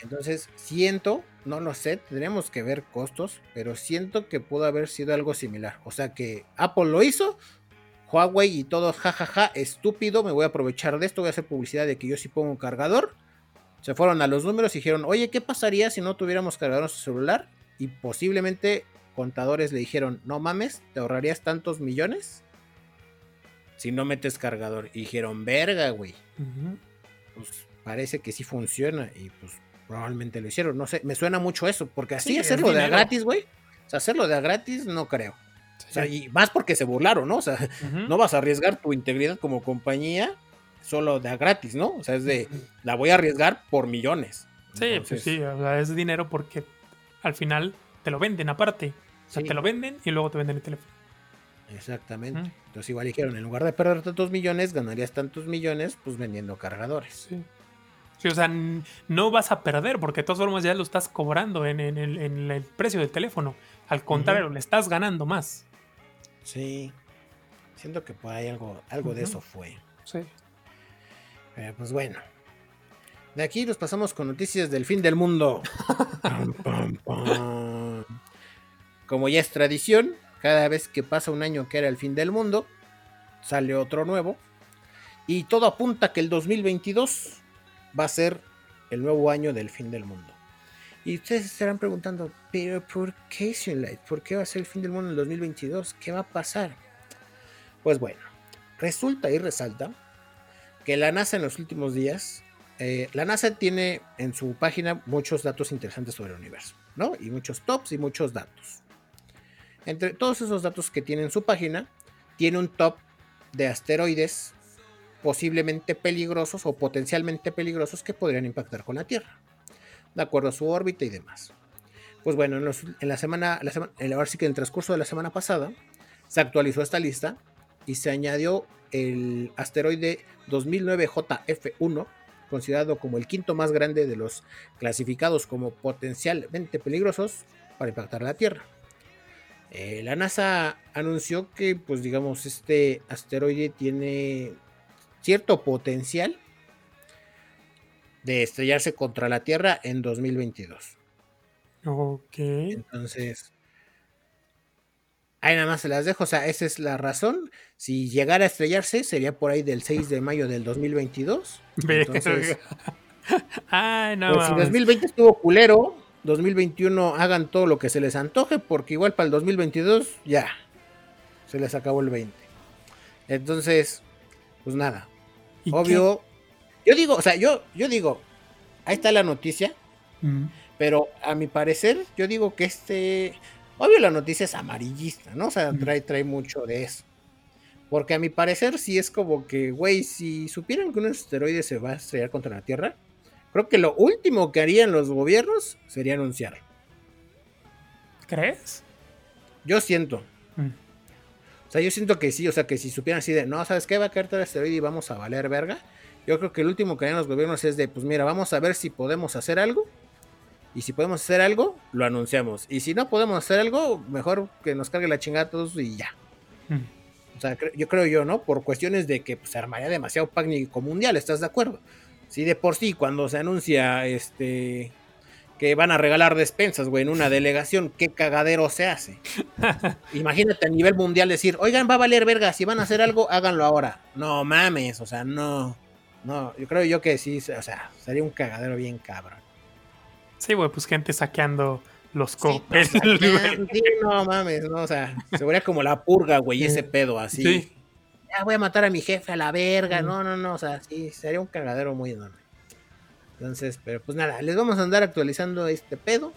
Entonces, siento, no lo sé, tendríamos que ver costos, pero siento que pudo haber sido algo similar. O sea que Apple lo hizo, Huawei y todos, jajaja, estúpido, me voy a aprovechar de esto, voy a hacer publicidad de que yo sí pongo un cargador. Se fueron a los números y dijeron, oye, ¿qué pasaría si no tuviéramos cargador en celular? Y posiblemente contadores le dijeron, no mames, te ahorrarías tantos millones si no metes cargador. Y dijeron, verga, güey. Pues parece que sí funciona y pues probablemente lo hicieron. No sé, me suena mucho eso, porque así hacerlo de a gratis, güey. O sea, hacerlo de a gratis no creo. O sea, y más porque se burlaron, ¿no? O sea, no vas a arriesgar tu integridad como compañía solo de a gratis, ¿no? O sea, es de, la voy a arriesgar por millones. Sí, pues sí, o sea, es dinero porque al final te lo venden aparte. O sea, te lo venden y luego te venden el teléfono. Exactamente. Entonces igual dijeron, en lugar de perder tantos millones, ganarías tantos millones pues vendiendo cargadores. Sí. sí o sea, no vas a perder porque de todas formas ya lo estás cobrando en, el, precio del teléfono. Al contrario, le estás ganando más. Sí. Siento que por ahí algo, algo de eso fue. Sí. Pero pues bueno. De aquí nos pasamos con noticias del fin del mundo. Como ya es tradición, cada vez que pasa un año que era el fin del mundo, sale otro nuevo. Y todo apunta que el 2022 va a ser el nuevo año del fin del mundo. Y ustedes estarán preguntando, pero ¿por qué Sunlight? ¿Por qué va a ser el fin del mundo en el 2022? ¿Qué va a pasar? Pues bueno, resulta y resalta que la NASA en los últimos días, eh, la NASA tiene en su página muchos datos interesantes sobre el universo, ¿no? Y muchos tops y muchos datos. Entre todos esos datos que tiene en su página, tiene un top de asteroides posiblemente peligrosos o potencialmente peligrosos que podrían impactar con la Tierra, de acuerdo a su órbita y demás. Pues bueno, en, la semana, la semana, ahora sí que en el transcurso de la semana pasada, se actualizó esta lista y se añadió el asteroide 2009 JF1, considerado como el quinto más grande de los clasificados como potencialmente peligrosos para impactar la Tierra. Eh, la NASA anunció que, pues digamos, este asteroide tiene cierto potencial de estrellarse contra la Tierra en 2022. Ok. Entonces, ahí nada más se las dejo. O sea, esa es la razón. Si llegara a estrellarse, sería por ahí del 6 de mayo del 2022. Entonces, Ay, no. Pues, si 2020 estuvo culero, 2021 hagan todo lo que se les antoje, porque igual para el 2022 ya se les acabó el 20. Entonces, pues nada. Obvio. Yo digo, o sea, yo, yo digo, ahí está la noticia, mm. pero a mi parecer, yo digo que este. Obvio, la noticia es amarillista, ¿no? O sea, mm. trae, trae mucho de eso. Porque a mi parecer, sí es como que, güey, si supieran que un asteroide se va a estrellar contra la Tierra, Creo que lo último que harían los gobiernos sería anunciar. ¿Crees? Yo siento. Mm. O sea, yo siento que sí, o sea, que si supieran así de, no, ¿sabes qué? Va a caer todo este video y vamos a valer verga. Yo creo que el último que harían los gobiernos es de, pues mira, vamos a ver si podemos hacer algo. Y si podemos hacer algo, lo anunciamos. Y si no podemos hacer algo, mejor que nos cargue la chingada todos y ya. Mm. O sea, yo creo yo, ¿no? Por cuestiones de que pues, se armaría demasiado pánico mundial, ¿estás de acuerdo? Sí, de por sí, cuando se anuncia este que van a regalar despensas, güey, en una delegación. ¿Qué cagadero se hace? Imagínate a nivel mundial decir, oigan, va a valer verga, si van a hacer algo, háganlo ahora. No mames, o sea, no. No, yo creo yo que sí, o sea, sería un cagadero bien cabrón. Sí, güey, pues gente saqueando los copes. Sí, no, mames, no, o sea, se vería como la purga, güey, ese pedo así. Sí. Ya voy a matar a mi jefe a la verga. No, no, no, o sea, sí, sería un cagadero muy enorme. Entonces, pero pues nada, les vamos a andar actualizando este pedo.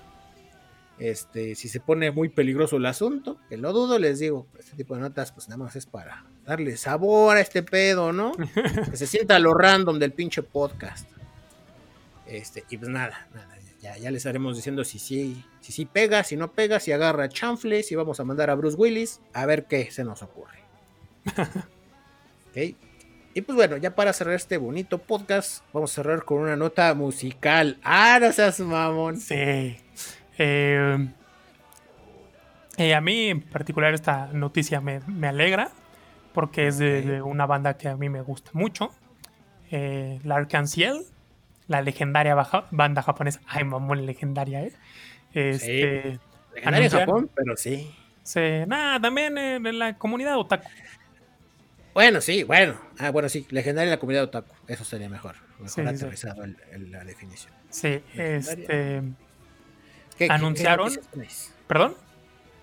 Este, si se pone muy peligroso el asunto, que lo dudo, les digo, este tipo de notas, pues nada más es para darle sabor a este pedo, ¿no? que se sienta lo random del pinche podcast. Este, y pues nada, nada, ya, ya les estaremos diciendo si sí, si sí pega, si no pega, si agarra chanfle, si vamos a mandar a Bruce Willis, a ver qué se nos ocurre. ok. Y pues bueno, ya para cerrar este bonito podcast, vamos a cerrar con una nota musical. ¡Ah, no seas mamón! Sí. Eh, eh, a mí en particular esta noticia me, alegra porque es de, una banda que a mí me gusta mucho. Eh, la Arcanciel, la legendaria banda japonesa. Ay, mamón, legendaria, ¿eh? Este, sí. Legendaria en Japón, pero sí. Sí, nada, también en la comunidad otaku. Bueno, sí, bueno. Ah, bueno, sí, legendaria en la comunidad otaku. Eso sería mejor. Mejor aterrizado la definición. Sí, este. anunciaron. ¿Perdón?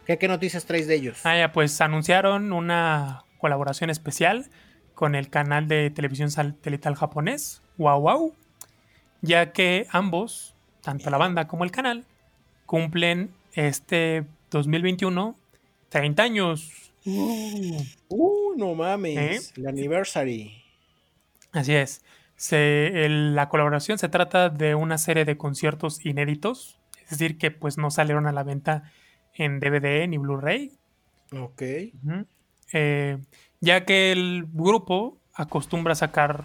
¿Qué, noticias traes de ellos? Ah, ya, pues anunciaron una colaboración especial con el canal de televisión satelital japonés, Wow Wow, ya que ambos, tanto la banda como el canal, cumplen este 2021 30 años Uh, no mames. El anniversary. Así es. la colaboración se trata de una serie de conciertos inéditos. Es decir, que pues no salieron a la venta en DVD ni Blu-ray. Ok. Eh, ya que el grupo acostumbra a sacar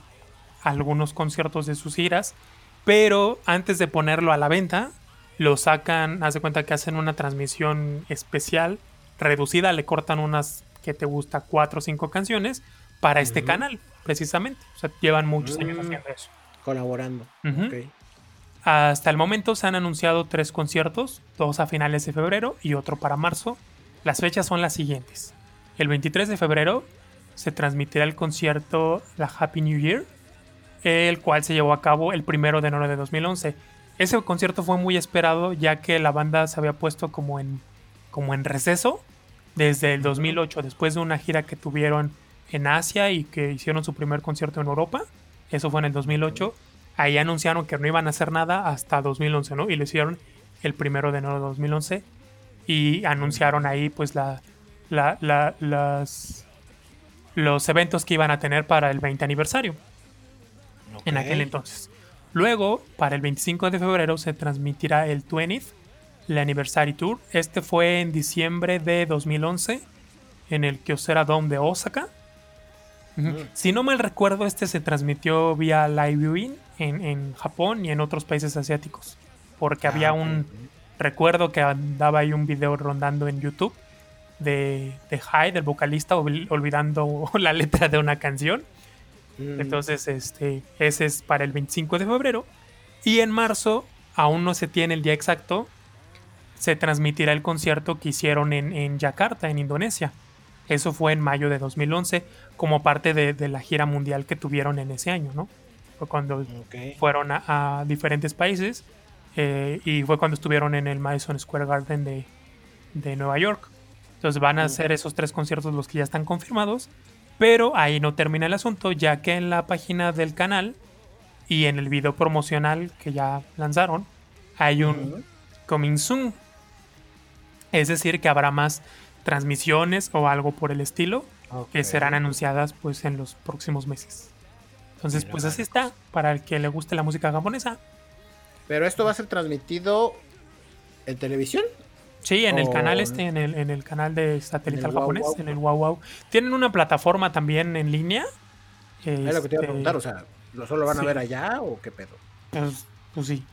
algunos conciertos de sus giras, pero antes de ponerlo a la venta, lo sacan, haz de cuenta que hacen una transmisión especial reducida, le cortan unas que te gusta, cuatro o cinco canciones para este canal, precisamente. O sea, llevan muchos años mm. haciendo eso. Colaborando. Hasta el momento se han anunciado tres conciertos, dos a finales de febrero y otro para marzo. Las fechas son las siguientes. El 23 de febrero se transmitirá el concierto La Happy New Year, el cual se llevó a cabo el primero de enero de 2011. Ese concierto fue muy esperado ya que la banda se había puesto como en, como en receso desde el 2008, después de una gira que tuvieron en Asia y que hicieron su primer concierto en Europa. Eso fue en el 2008. Ahí anunciaron que no iban a hacer nada hasta 2011, ¿no? Y lo hicieron el primero de enero de 2011. Y anunciaron ahí, pues, la, las, los eventos que iban a tener para el 20 aniversario. En aquel entonces. Luego, para el 25 de febrero, se transmitirá el 20th el Anniversary Tour. Este fue en diciembre de 2011 en el Kyocera Dome de Osaka. Mm. Si no mal recuerdo, este se transmitió vía live viewing en, Japón y en otros países asiáticos. Porque había ah, un. Recuerdo que andaba ahí un video rondando en YouTube de, de Hyde, del vocalista, olvidando la letra de una canción. Mm. Entonces, este, ese es para el 25 de febrero. Y en marzo, aún no se tiene el día exacto, se transmitirá el concierto que hicieron en, en Yakarta, en Indonesia. Eso fue en mayo de 2011, como parte de, la gira mundial que tuvieron en ese año, ¿no? Fue cuando fueron a, diferentes países eh, y fue cuando estuvieron en el Madison Square Garden de, Nueva York. Entonces van a ser esos tres conciertos los que ya están confirmados, pero ahí no termina el asunto, ya que en la página del canal y en el video promocional que ya lanzaron, hay un coming soon es decir, que habrá más transmisiones o algo por el estilo que serán anunciadas pues en los próximos meses. Entonces, pues así está, para el que le guste la música japonesa. ¿Pero esto va a ser transmitido en televisión? Sí, en el canal este, en el, en el canal de satelital japonés, en el Wow Wow. Tienen una plataforma también en línea. es lo que te iba a preguntar, o sea, ¿lo solo van a ver allá o qué pedo? Pues, pues sí.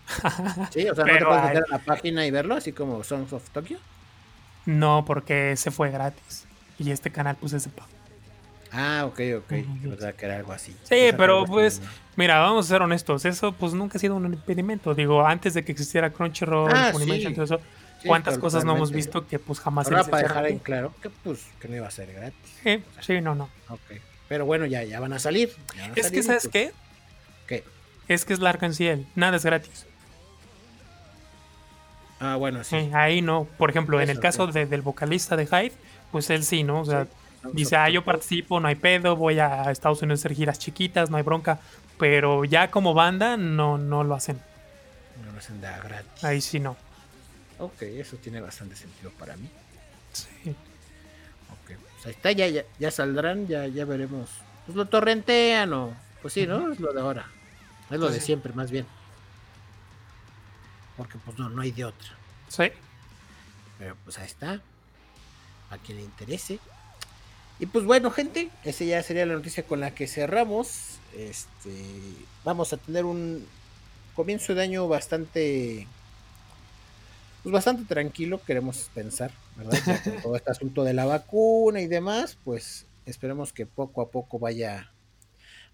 sí, o sea, ¿no te puedes meter a la página y verlo, así como Songs of Tokyo? No, porque se fue gratis. Y este canal pues es de pago. Ah, ok, ok. Ujú. verdad que era algo así. Sí, Pensaba pero pues, mira, vamos a ser honestos, eso pues nunca ha sido un impedimento. Digo, antes de que existiera Crunchyroll, Ah, Funimation, sí. todo eso, Sí, ¿cuántas cosas no hemos visto que pues jamás Ahora se para dejar en claro que pues que no iba a ser gratis. Sí, sí, no, no. Ok. Pero bueno, ya, ya van a salir. ya van a Es salir que, ¿sabes pues, qué? ¿Qué? Es que es la Arcanciel, nada es gratis. Ah, bueno, sí. Sí, ahí no. Por ejemplo, en el caso sí. de- del vocalista de Hyde, pues él sí, ¿no? O sea, Sí, dice, ah, yo participo, no hay pedo, voy a Estados Unidos a hacer giras chiquitas, no hay bronca. Pero ya como banda, no, no lo hacen. No lo hacen de gratis. Ahí sí no. Ok, eso tiene bastante sentido para mí. Sí. Ok. Pues ahí está, ya, ya, ya saldrán, ya, ya veremos. Pues lo torrentean o. Pues sí, ¿no? Es lo de ahora. Es lo Pues de sí. siempre, más bien. Porque pues no, no hay de otra. Sí. Pero pues ahí está. A quien le interese. Y pues bueno, gente, esa ya sería la noticia con la que cerramos. Este, vamos a tener un comienzo de año bastante, pues bastante tranquilo, queremos pensar, ¿verdad? Ya con todo este asunto de la vacuna y demás, pues esperemos que poco a poco vaya,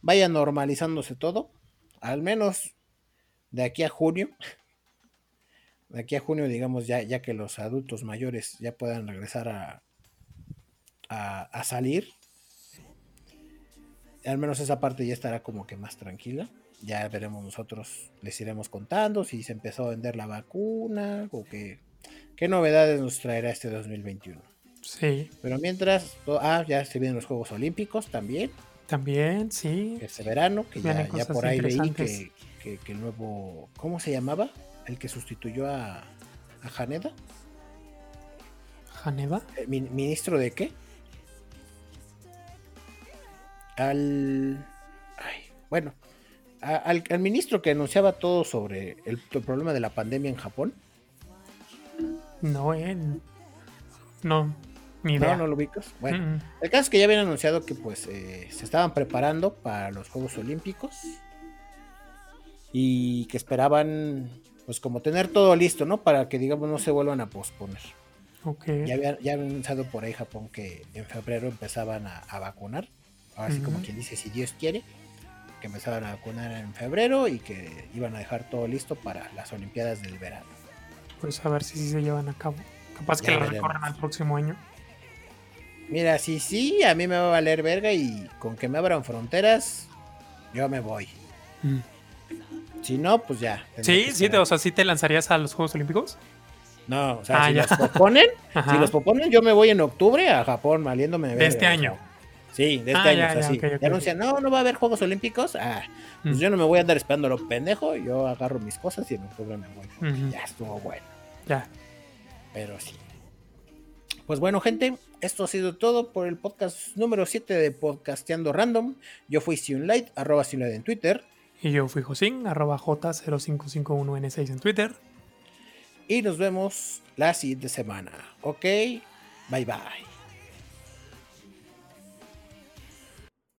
vaya normalizándose todo, al menos de aquí a junio. De aquí a junio, digamos, ya, ya que los adultos mayores ya puedan regresar a, a, a salir. Al menos esa parte ya estará como que más tranquila. Ya veremos nosotros, les iremos contando si se empezó a vender la vacuna o qué, qué novedades nos traerá este 2021. Sí. Pero mientras, ah, ya se vienen los Juegos Olímpicos también, También, sí. este verano, que ya, ya por ahí leí que, que el nuevo, ¿cómo se llamaba? El que sustituyó a, a Haneda. ¿Haneda? Eh, mi- ¿Ministro de qué? Al. ay, bueno, a- al, al ministro que anunciaba todo sobre el, el problema de la pandemia en Japón. No, él. No, ni idea. No, no lo ubicas. Bueno, Mm, mm. el caso es que ya habían anunciado que pues eh, se estaban preparando para los Juegos Olímpicos y que esperaban pues como tener todo listo, ¿no? Para que digamos no se vuelvan a posponer. Ok. Ya había, ya anunciado por ahí Japón que en febrero empezaban a, a vacunar. Así como Ujú. quien dice, si Dios quiere, que empezaban a vacunar en febrero y que iban a dejar todo listo para las Olimpiadas del verano. Pues a ver si sí se llevan a cabo. Capaz Ya que lo recorran al próximo año. Mira, si sí, a mí me va a valer verga y con que me abran fronteras, yo me voy. Mm. Si no, pues ya. Sí, sí, te- o sea, ¿sí te lanzarías a los Juegos Olímpicos? No, o sea, Ah, si los proponen, si los proponen, yo me voy en octubre a Japón valiéndome De verga, este año. Sí, de este Ah, año. ya, o sea, ya, sí. anuncian, no, no va a haber Juegos Olímpicos. Ah, pues Mm. yo no me voy a andar esperando lo pendejo. Yo agarro mis cosas y en octubre me voy. Ya estuvo bueno. Ya. Pero sí. Pues bueno, gente, esto ha sido todo por el podcast número 7 de Podcasteando Random. Yo fui Sionlight, arroba Sionlight en Twitter. Y yo fui Josín, arroba J0551N6 en Twitter. Y nos vemos la siguiente semana. Ok, bye bye.